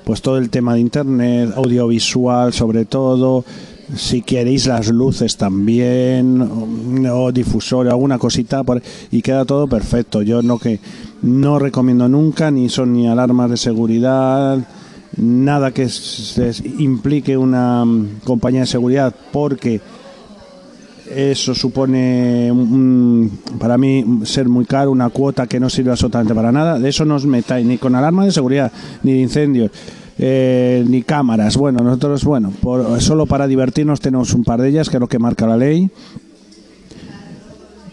pues todo el tema de internet, audiovisual, sobre todo. Si queréis las luces también, o, difusor, alguna cosita, y queda todo perfecto. Yo no que no recomiendo nunca, ni son ni alarmas de seguridad, nada que implique una mm, compañía de seguridad, porque eso supone para mí ser muy caro, una cuota que no sirve absolutamente para nada. De eso no os metáis ni con alarma de seguridad, ni de incendios, eh, ni cámaras. Bueno, nosotros, bueno, solo para divertirnos tenemos un par de ellas, que es lo que marca la ley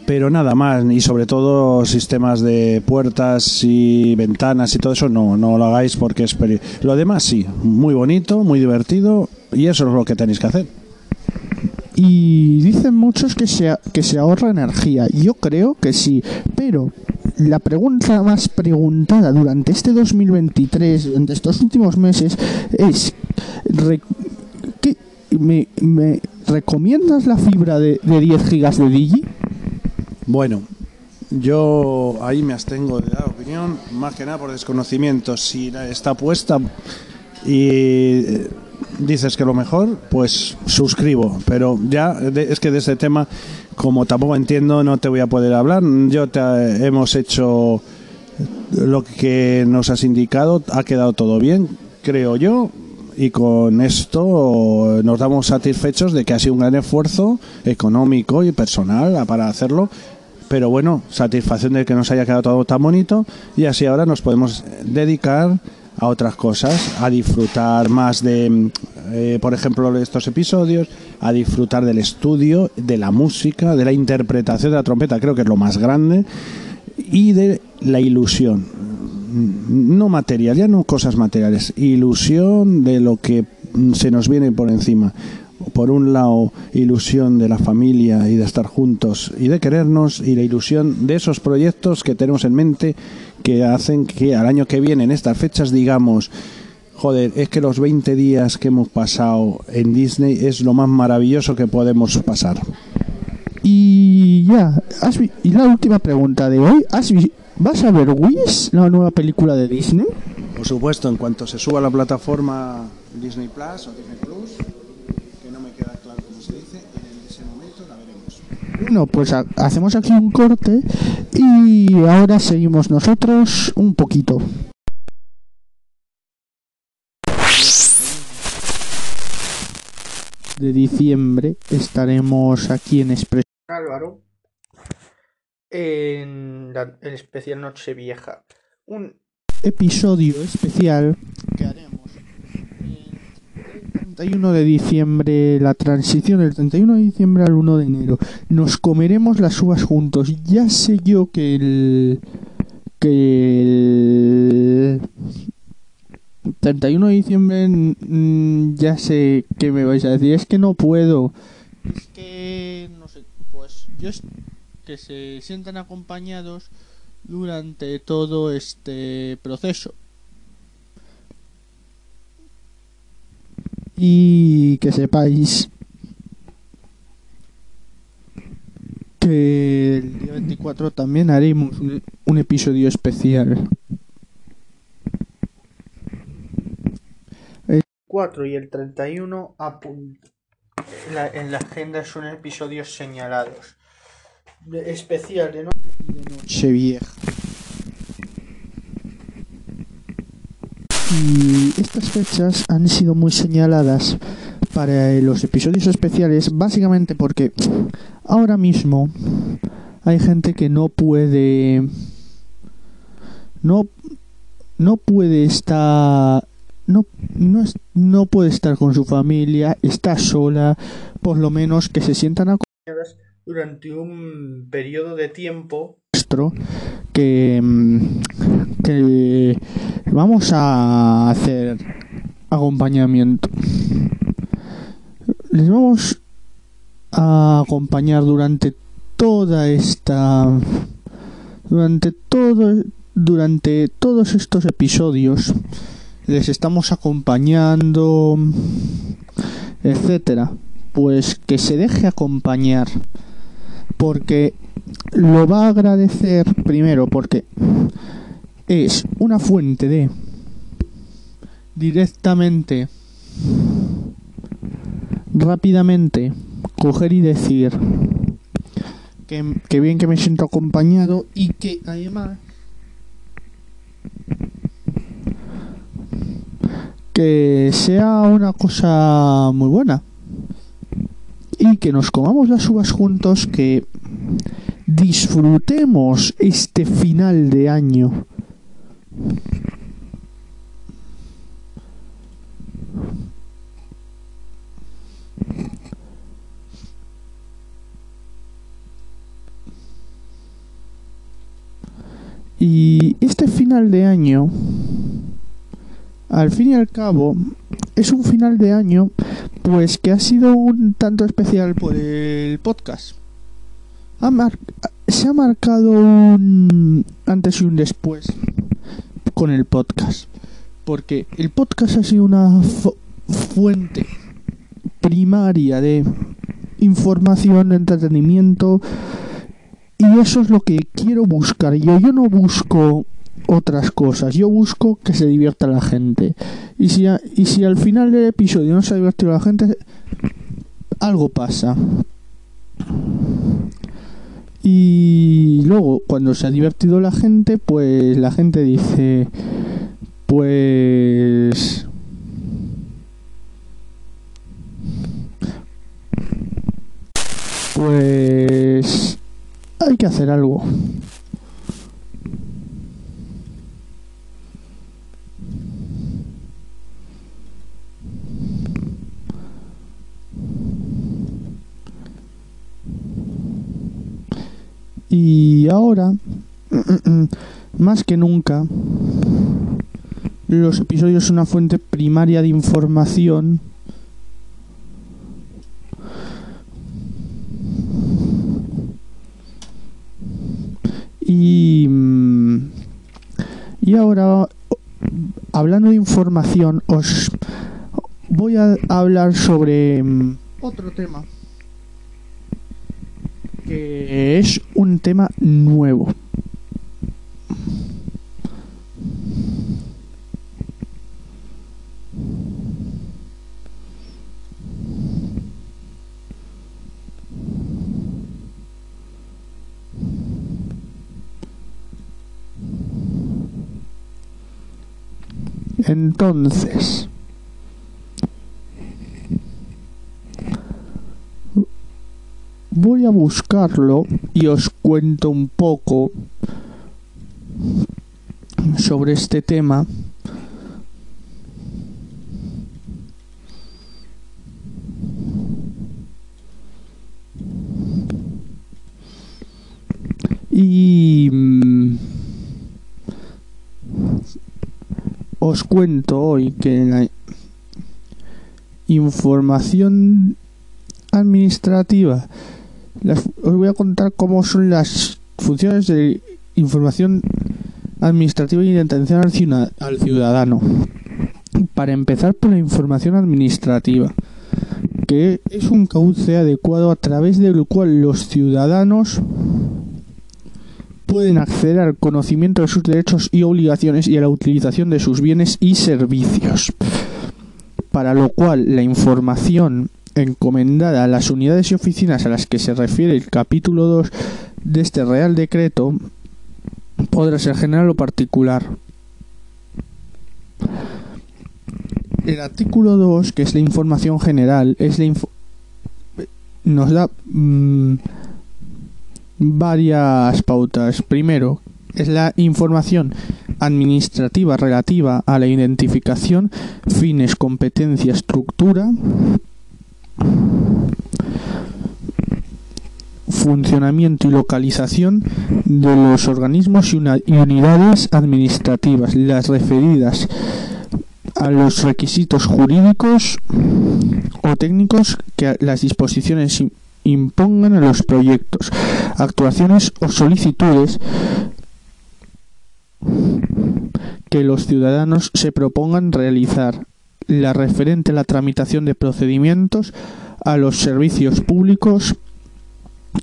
pero nada más y sobre todo sistemas de puertas y ventanas y todo eso no no lo hagáis porque es lo demás sí muy bonito muy divertido y eso es lo que tenéis que hacer y dicen muchos que se que se ahorra energía yo creo que sí pero la pregunta más preguntada durante este 2023 durante estos últimos meses es me, me, recomiendas la fibra de, de 10 gigas de Digi? Bueno, yo ahí me abstengo de dar opinión, más que nada por desconocimiento. Si está puesta y eh, dices que lo mejor, pues suscribo. Pero ya es que de ese tema, como tampoco entiendo, no te voy a poder hablar. Yo te hemos hecho lo que nos has indicado, ha quedado todo bien, creo yo. Y con esto nos damos satisfechos de que ha sido un gran esfuerzo económico y personal para hacerlo pero bueno, satisfacción de que nos haya quedado todo tan bonito y así ahora nos podemos dedicar a otras cosas, a disfrutar más de, eh, por ejemplo, estos episodios, a disfrutar del estudio, de la música, de la interpretación de la trompeta, creo que es lo más grande, y de la ilusión, no material, ya no cosas materiales, ilusión de lo que se nos viene por encima por un lado, ilusión de la familia y de estar juntos y de querernos, y la ilusión de esos proyectos que tenemos en mente que hacen que al año que viene, en estas fechas, digamos, joder, es que los 20 días que hemos pasado en Disney es lo más maravilloso que podemos pasar. Y ya, has vi- y la última pregunta de hoy, ¿has ¿vas a ver Wish, la nueva película de Disney? Por supuesto, en cuanto se suba a la plataforma Disney Plus o Disney Plus, que no me queda claro cómo se dice, en ese momento la veremos. Bueno, pues ha- hacemos aquí un corte y ahora seguimos nosotros un poquito. De diciembre estaremos aquí en Express. Álvaro en la- el especial Nochevieja. Un episodio especial que 31 de diciembre, la transición del 31 de diciembre al 1 de enero. Nos comeremos las uvas juntos. Ya sé yo que el que el 31 de diciembre mm, ya sé que me vais a decir, es que no puedo. Es que no sé, pues yo es que se sientan acompañados durante todo este proceso. Y que sepáis que el día 24 también haremos un, un episodio especial. 4 y el 31 apun- en la, en la agenda son episodios señalados. De- especial de no Nochevieja. Y estas fechas han sido muy señaladas para los episodios especiales, básicamente porque ahora mismo hay gente que no puede. No, no puede estar. No, no, no puede estar con su familia, está sola, por lo menos que se sientan a señaladas durante un periodo de tiempo. Que, mm, que vamos a hacer acompañamiento. Les vamos a acompañar durante toda esta durante todo durante todos estos episodios. Les estamos acompañando etcétera. Pues que se deje acompañar porque lo va a agradecer primero porque es una fuente de directamente rápidamente coger y decir que, que bien que me siento acompañado y que además que sea una cosa muy buena y que nos comamos las uvas juntos que disfrutemos este final de año. Y este final de año, al fin y al cabo, es un final de año pues que ha sido un tanto especial por el podcast. Ha mar- se ha marcado un antes y un después con el podcast. Porque el podcast ha sido una fu- fuente primaria de información, de entretenimiento. Y eso es lo que quiero buscar yo. Yo no busco otras cosas. Yo busco que se divierta la gente. Y si, y si al final del episodio no se ha divertido la gente, algo pasa. Y luego, cuando se ha divertido la gente, pues la gente dice, pues... Pues... Hay que hacer algo. Y ahora, mm, mm, mm, más que nunca, los episodios son una fuente primaria de información Y, y, ahora, hablando de información, os voy a hablar sobre otro tema. Que es un tema nuevo. Entonces, voy a buscarlo y os cuento un poco sobre este tema. Y mm, os cuento hoy que la información administrativa las- os voy a contar cómo son las funciones de información administrativa y de atención al ciudadano. Para empezar por la información administrativa, que es un cauce adecuado a través del cual los ciudadanos pueden acceder al conocimiento de sus derechos y obligaciones y a la utilización de sus bienes y servicios. Para lo cual la información encomendada a las unidades y oficinas a las que se refiere el capítulo 2 de este Real Decreto podrá ser general o particular. El artículo 2, que es la información general, es la nos da mm, varias pautas. Primero, es la información administrativa relativa a la identificación, fines, competencia, estructura, funcionamiento y localización de los organismos y, unidades administrativas, las referidas a los requisitos jurídicos o técnicos que las disposiciones im- impongan a los proyectos, actuaciones o solicitudes que los ciudadanos se propongan realizar, la referente a la tramitación de procedimientos a los servicios públicos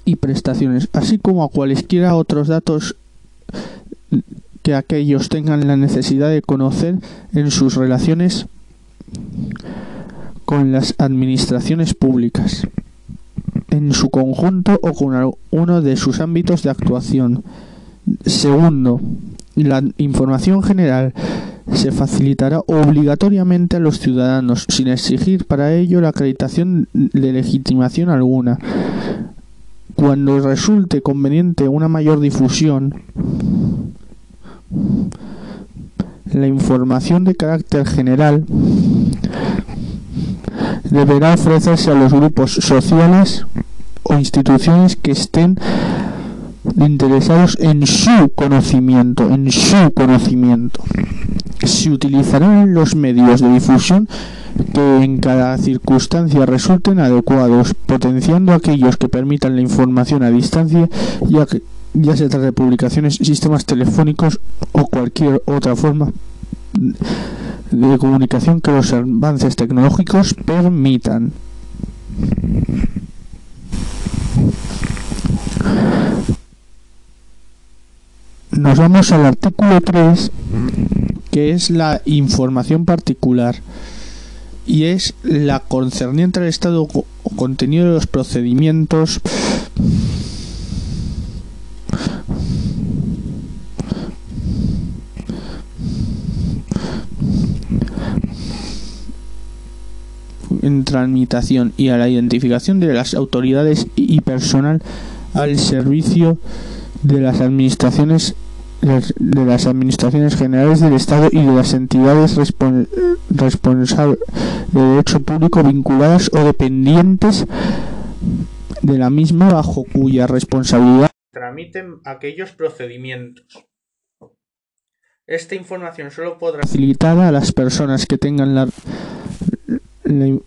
y prestaciones, así como a cualesquiera otros datos que aquellos tengan la necesidad de conocer en sus relaciones con las administraciones públicas, en su conjunto o con uno de sus ámbitos de actuación. Segundo, la información general se facilitará obligatoriamente a los ciudadanos sin exigir para ello la acreditación de legitimación alguna. Cuando resulte conveniente una mayor difusión, la información de carácter general deberá ofrecerse a los grupos sociales o instituciones que estén interesados en su conocimiento, en su conocimiento. Se utilizarán los medios de difusión que en cada circunstancia resulten adecuados, potenciando aquellos que permitan la información a distancia, ya que ya se de publicaciones, sistemas telefónicos o cualquier otra forma de comunicación que los avances tecnológicos permitan. Nos vamos al artículo 3, que es la información particular y es la concerniente al estado o contenido de los procedimientos en tramitación y a la identificación de las autoridades y personal al servicio de las administraciones de las administraciones generales del Estado y de las entidades respon responsables de derecho público vinculadas o dependientes de la misma bajo cuya responsabilidad tramiten aquellos procedimientos. Esta información solo podrá facilitada a las personas que tengan la, la,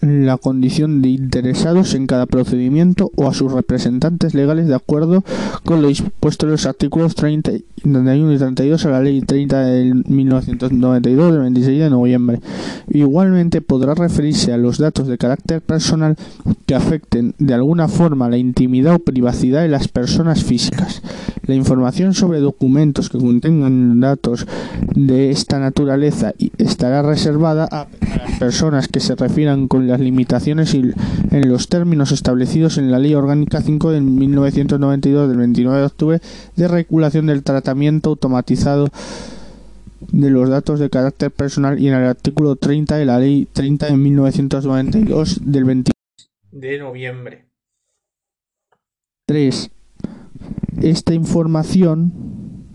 la condición de interesados en cada procedimiento o a sus representantes legales de acuerdo con lo dispuesto en los artículos 30, 31 y 32 a la Ley 30 de 1992 del 26 de noviembre. Igualmente podrá referirse a los datos de carácter personal que afecten de alguna forma la intimidad o privacidad de las personas físicas. La información sobre documentos que contengan datos de esta naturaleza estará reservada a, las personas que se refieran con las limitaciones y en los términos establecidos en la Ley Orgánica 5 de 1992 del 29 de octubre de regulación del tratamiento automatizado de los datos de carácter personal y en el artículo 30 de la Ley 30 de 1992 del 20 de noviembre. 3. Esta información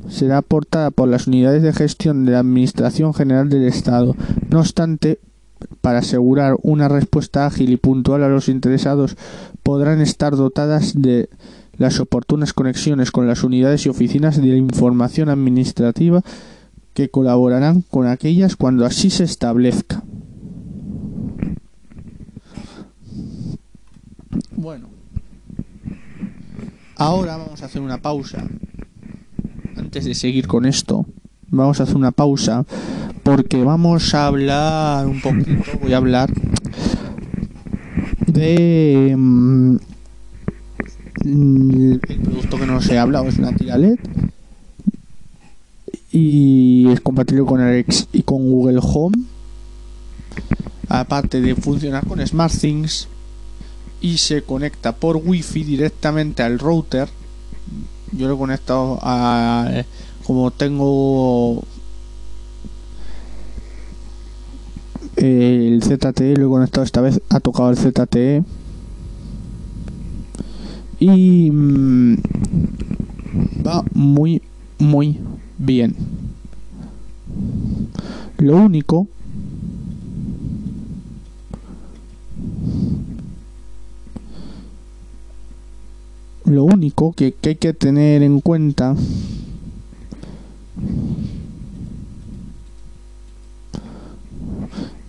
será aportada por las unidades de gestión de la Administración General del Estado. No obstante, para asegurar una respuesta ágil y puntual a los interesados, podrán estar dotadas de las oportunas conexiones con las unidades y oficinas de información administrativa que colaborarán con aquellas cuando así se establezca. Bueno, Ahora vamos a hacer una pausa. Antes de seguir con esto, vamos a hacer una pausa porque vamos a hablar un poquito, voy a hablar de mm, el producto que no se ha hablado es una tira LED y es compatible con Alex y con Google Home aparte de funcionar con SmartThings y se conecta por wifi directamente al router. Yo lo he conectado a como tengo el ZTE lo he conectado esta vez ha tocado el ZTE y mm, va muy muy bien. Lo único Lo único que, hay que tener en cuenta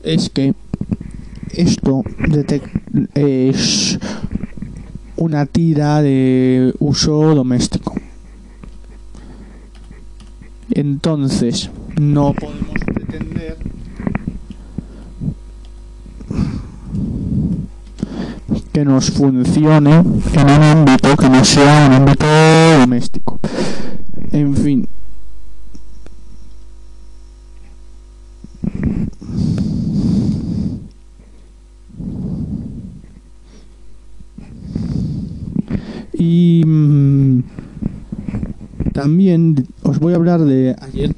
es que esto es una tira de uso doméstico. Entonces, no podemos pretender que nos funcione en un ámbito que no sea un ámbito doméstico. En fin. Y mm, también os voy a hablar de ayer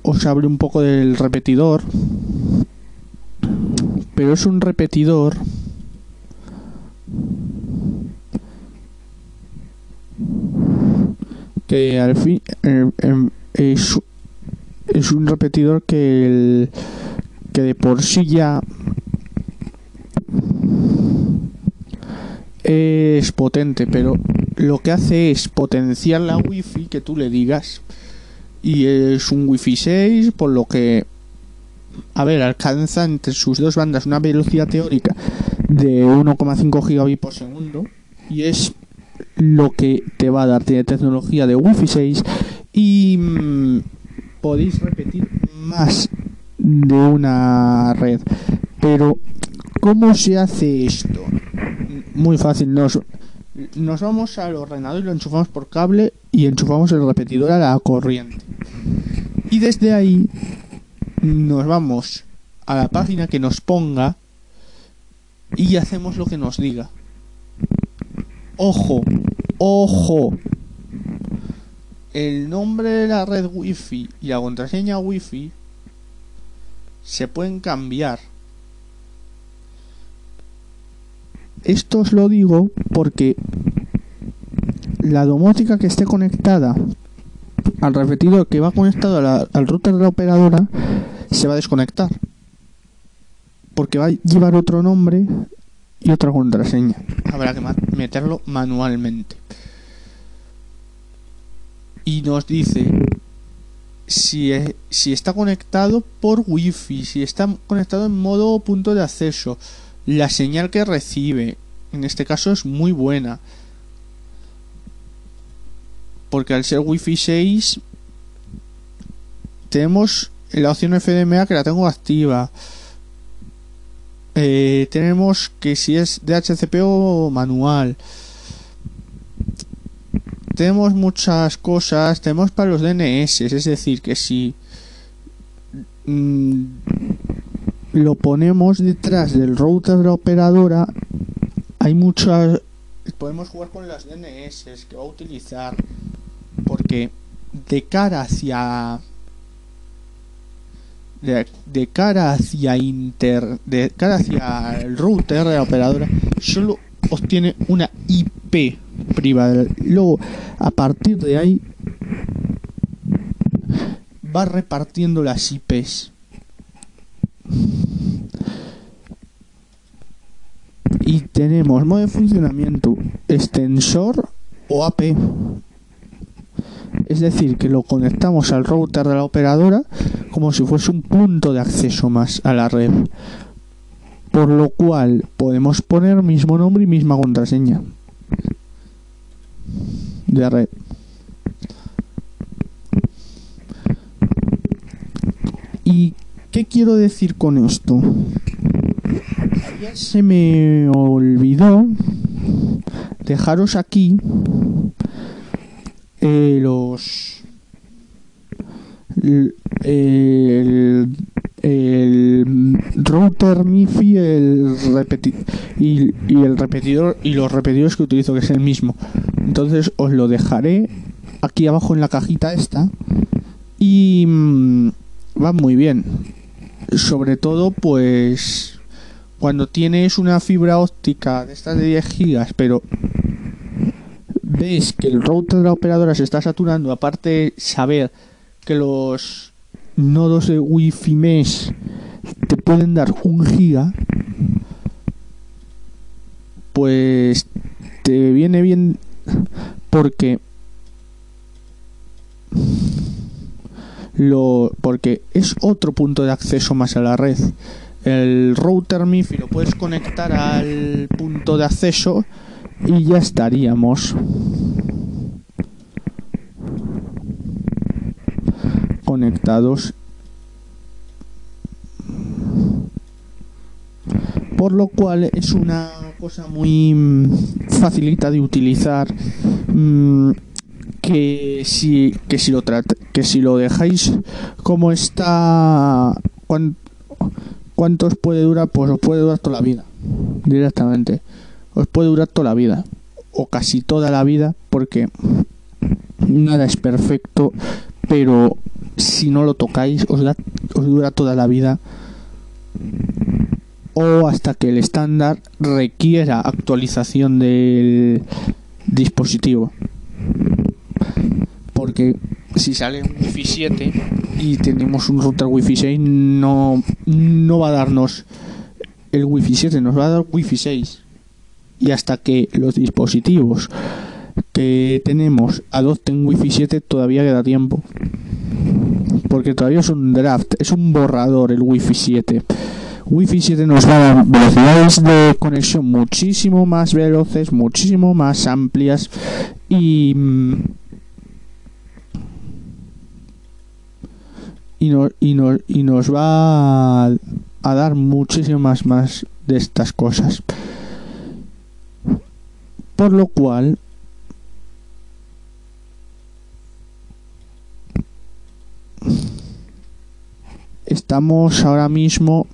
os hablé un poco del repetidor pero es un repetidor que al fin eh, em, es, es, un repetidor que el, que de por sí ya es potente pero lo que hace es potenciar la wifi que tú le digas. Y es un wifi 6 por lo que a ver alcanza entre sus dos bandas una velocidad teórica de 1,5 gigabits por segundo y es lo que te va a dar. Tiene tecnología de Wi-Fi 6 y mm, podéis repetir más de una red. Pero, ¿cómo se hace esto? Muy fácil. Nos, nos vamos al ordenador y lo enchufamos por cable y enchufamos el repetidor a la corriente. Y desde ahí nos vamos a la página que nos ponga y hacemos lo que nos diga. Ojo, ojo. El nombre de la red wifi y la contraseña wifi se pueden cambiar. Esto os lo digo porque la domótica que esté conectada al repetidor que va conectado al router de la operadora se va a desconectar porque va a llevar otro nombre y otra contraseña. Habrá que meterlo manualmente. Y nos dice si, si está conectado por wifi, si está conectado en modo punto de acceso, la señal que recibe, en este caso es muy buena. Porque al ser Wi-Fi 6 tenemos la opción FDMA que la tengo activa. Eh, tenemos que si es DHCP o manual. Tenemos muchas cosas. Tenemos para los DNS. Es decir, que si mm, lo ponemos detrás del router de la operadora, hay muchas. Podemos jugar con las DNS que va a utilizar. Porque de cara hacia de, cara hacia inter de cara hacia el router de la operadora solo obtiene una IP privada. Luego a partir de ahí va repartiendo las IPs y tenemos modo de funcionamiento extensor o AP es decir, que lo conectamos al router de la operadora como si fuese un punto de acceso más a la red. Por lo cual podemos poner mismo nombre y misma contraseña de red. ¿Y qué quiero decir con esto? Ayer se me olvidó dejaros aquí eh, los el, el, router MIFI el y, y, el repetidor y los repetidores que utilizo que es el mismo. Entonces os lo dejaré aquí abajo en la cajita esta y mmm, va muy bien. Sobre todo pues cuando tienes una fibra óptica de estas de 10 gigas pero veis que el router de la operadora se está saturando, aparte saber que los nodos de Wi-Fi mesh te pueden dar un giga, pues te viene bien porque lo porque es otro punto de acceso más a la red. El router MIFI lo puedes conectar al punto de acceso y ya estaríamos conectados. Por lo cual es una cosa muy mm, facilita de utilizar mmm, que si que si lo que si lo dejáis como está cuánto os puede durar pues os puede durar toda la vida directamente os puede durar toda la vida o casi toda la vida porque nada es perfecto pero si no lo tocáis os, da, os dura toda la vida o hasta que el estándar requiera actualización del dispositivo. Porque si sale un Wi-Fi 7 y tenemos un router Wi-Fi 6 no, no va a darnos el Wi-Fi 7 nos va a dar Wi-Fi 6 y hasta que los dispositivos que tenemos adopten Wi-Fi 7 todavía queda tiempo. Porque todavía es un draft, es un borrador el Wi-Fi 7. Wi-Fi 7 nos va a dar velocidades de conexión muchísimo más veloces, muchísimo más amplias y y, no, y, no, y nos va a, a dar muchísimas más de estas cosas. Por lo cual estamos ahora mismo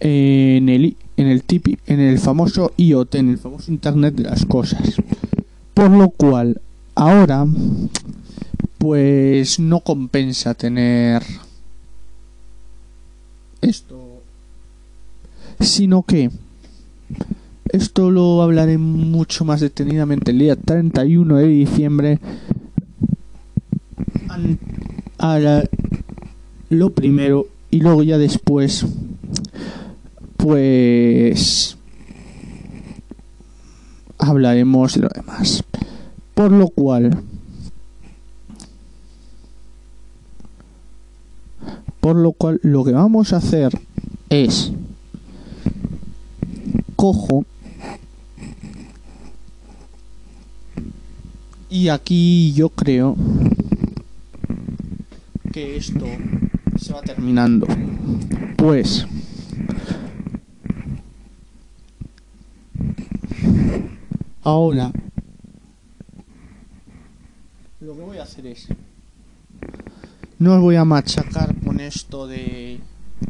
en el en el tipi, en el famoso IoT, en el famoso Internet de las cosas. Por lo cual ahora pues no compensa tener esto, sino que esto lo hablaré mucho más detenidamente el día 31 de diciembre. A lo primero y luego ya después, pues hablaremos de lo demás. Por lo cual, Por lo cual lo que vamos a hacer es cojo y aquí yo creo que esto se va terminando. Pues ahora lo que voy a hacer es no os voy a machacar esto de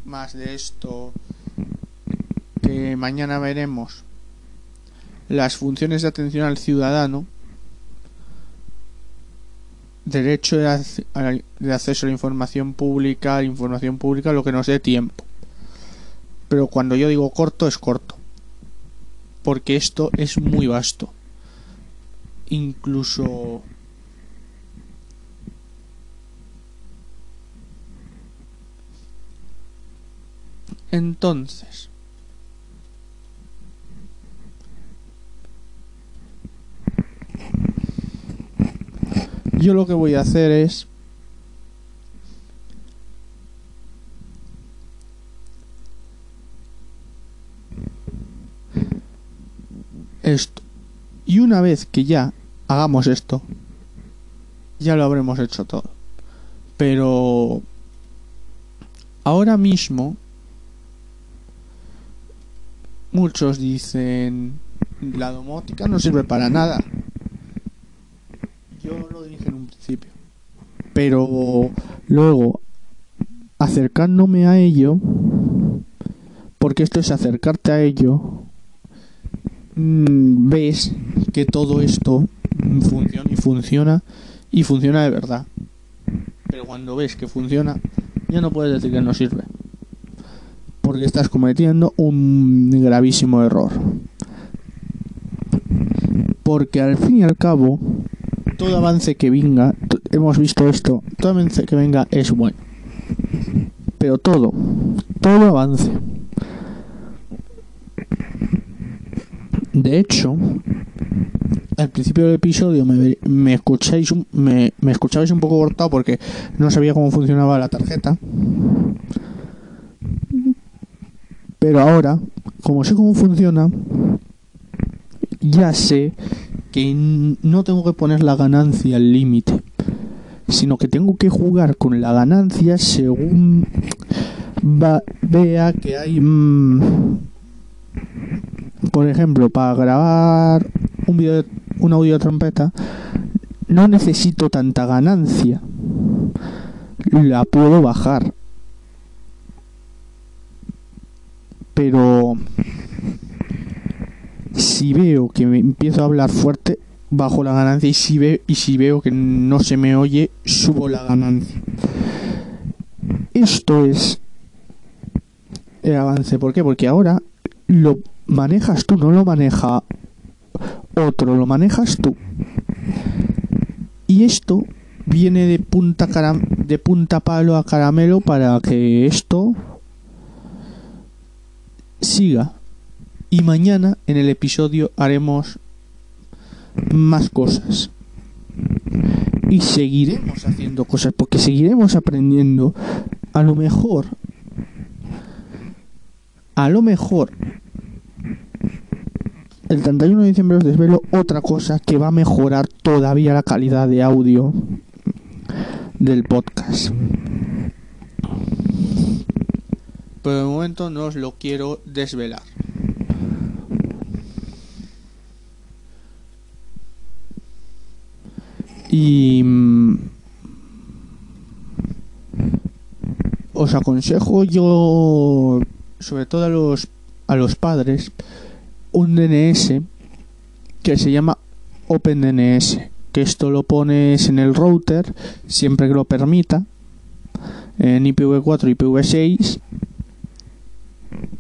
más de esto que mañana veremos las funciones de atención al ciudadano derecho de, de acceso a la información pública, información pública, lo que nos dé tiempo. Pero cuando yo digo corto, es corto. Porque esto es muy vasto. Incluso... Entonces... Yo lo que voy a hacer es esto. Y una vez que ya hagamos esto, ya lo habremos hecho todo. Pero ahora mismo muchos dicen la domótica no sirve para nada. Yo lo dije en un principio. Pero luego, acercándome a ello, porque esto es acercarte a ello, mm, ves que todo esto funciona y funciona y funciona de verdad. Pero cuando ves que funciona, ya no puedes decir que no sirve. Porque estás cometiendo un gravísimo error. Porque al fin y al cabo, todo avance que venga, hemos visto esto, todo avance que venga es bueno. Pero todo, todo avance. De hecho, al principio del episodio me, escucháis me, me escuchabais un poco cortado porque no sabía cómo funcionaba la tarjeta. Pero ahora, como sé cómo funciona, ya sé que no tengo que poner la ganancia al límite, sino que tengo que jugar con la ganancia según vea que hay, mm, por ejemplo, para grabar un video, de- un audio trompeta, no necesito tanta ganancia, la puedo bajar, pero si veo que empiezo a hablar fuerte, bajo la ganancia y si, ve, y si veo que no se me oye, subo la ganancia. Esto es el avance. ¿Por qué? Porque ahora lo manejas tú, no lo maneja otro, lo manejas tú. Y esto viene de punta, de punta palo a caramelo para que esto siga. Y mañana en el episodio haremos más cosas. Y seguiremos haciendo cosas porque seguiremos aprendiendo. A lo mejor, a lo mejor, el 31 de diciembre os desvelo otra cosa que va a mejorar todavía la calidad de audio del podcast. Pero de momento no os lo quiero desvelar. Y mm, os aconsejo yo, sobre todo a los, a los padres, un DNS que se llama OpenDNS. Que esto lo pones en el router siempre que lo permita, en IPv4 IPv6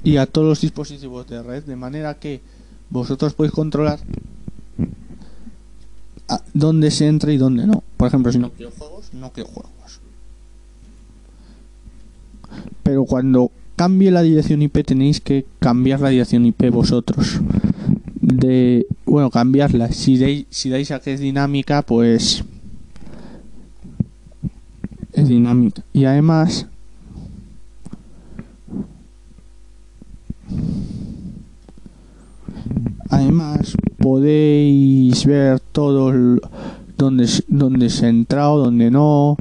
y a todos los dispositivos de red, de manera que vosotros podéis controlar dónde se entra y dónde no. Por ejemplo, si no quiero juegos, no quiero juegos. Pero cuando cambie la dirección IP tenéis que cambiar la dirección IP vosotros. De bueno, cambiarla. Si dais, si dais a que es dinámica, pues es dinámica. Y además Además, podéis ver todo el- donde, donde se ha entrado, donde no.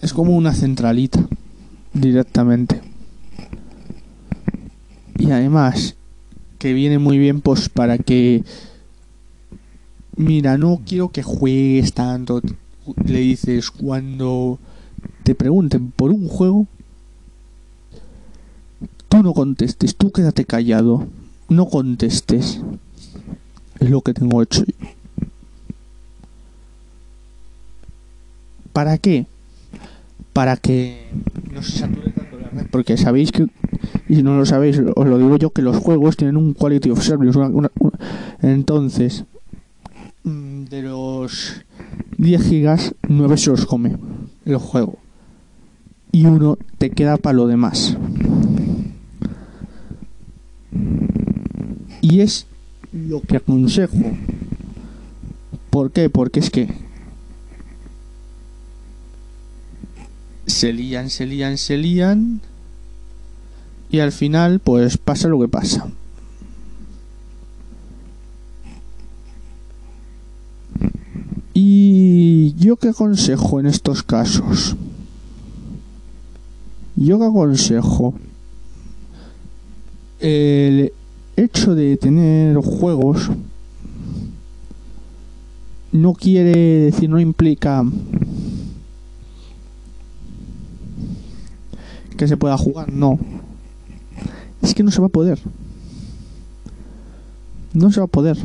Es como una centralita directamente. Y además, que viene muy bien pues para que mira, no quiero que juegues tanto. Le dices cuando te pregunten por un juego, no contestes, tú quédate callado, no contestes. Es lo que tengo hecho. ¿Para qué? Para que no se sature tanto la red. Porque sabéis que, y si no lo sabéis, os lo digo yo, que los juegos tienen un quality of service. una- una- entonces, mm, de los 10 gigas, 9 se los come el juego. Y uno te queda para lo demás. Y es lo que aconsejo. ¿Por qué? Porque es que se lían, se lían, se lían. Y al final, pues pasa lo que pasa. ¿Y yo qué aconsejo en estos casos? Yo qué aconsejo. El hecho de tener juegos no quiere decir, no implica que se pueda jugar, no. Es que no se va a poder. No se va a poder.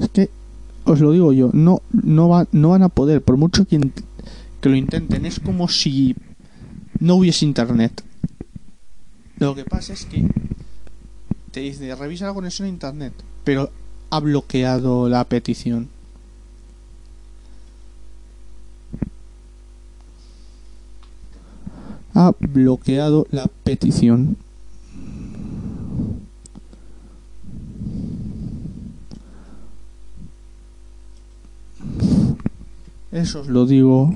Es que os lo digo yo, no no va, no van a poder por mucho que, que lo intenten, es como si no hubiese internet. Lo que pasa es que te dice revisa la conexión a internet, pero ha bloqueado la petición. Ha bloqueado la petición. Eso os lo digo.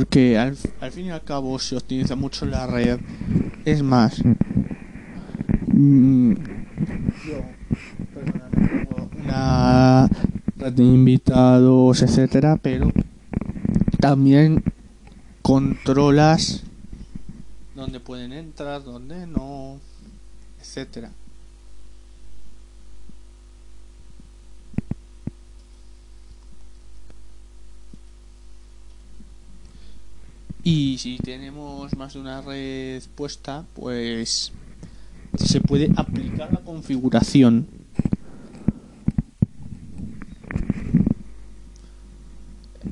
Porque al, al fin y al cabo se optimiza mucho la red. Es más, mm, yo personalmente tengo una red de invitados, etcétera, pero también controlas dónde pueden entrar, dónde no, etcétera. Y si tenemos más de una red puesta, pues se puede aplicar la configuración.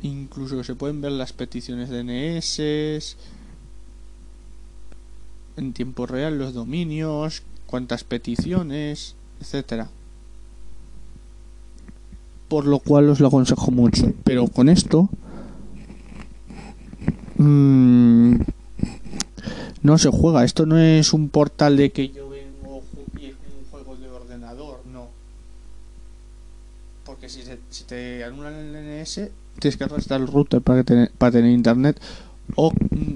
Incluso se pueden ver las peticiones DNS en tiempo real, los dominios, cuántas peticiones, etcétera. Por lo cual os lo aconsejo mucho. Pero con esto mm, no se juega. Esto no es un portal de que yo vengo y un juego de ordenador, no. Porque si, se- si te anulan el DNS, tienes que arrastrar el router para, que tener, para tener internet o mm,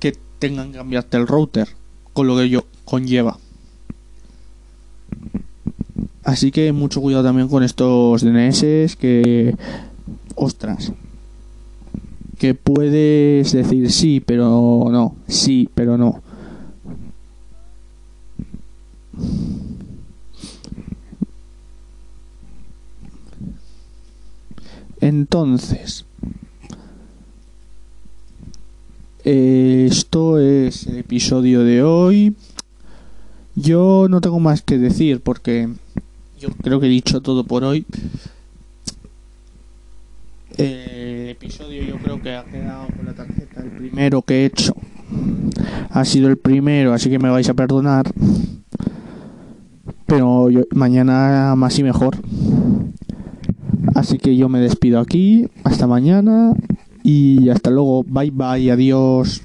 que tengan que cambiarte el router, con lo que ello conlleva. Así que mucho cuidado también con estos DNS que... Ostras. Que puedes decir sí, pero no. Sí, pero no. Entonces, esto es el episodio de hoy. Yo no tengo más que decir porque yo creo que he dicho todo por hoy. El episodio yo creo que ha quedado con la tarjeta el primero que he hecho. Ha sido el primero, así que me vais a perdonar. Pero mañana más y mejor. Así que yo me despido aquí. Hasta mañana. Y hasta luego. Bye bye. Adiós.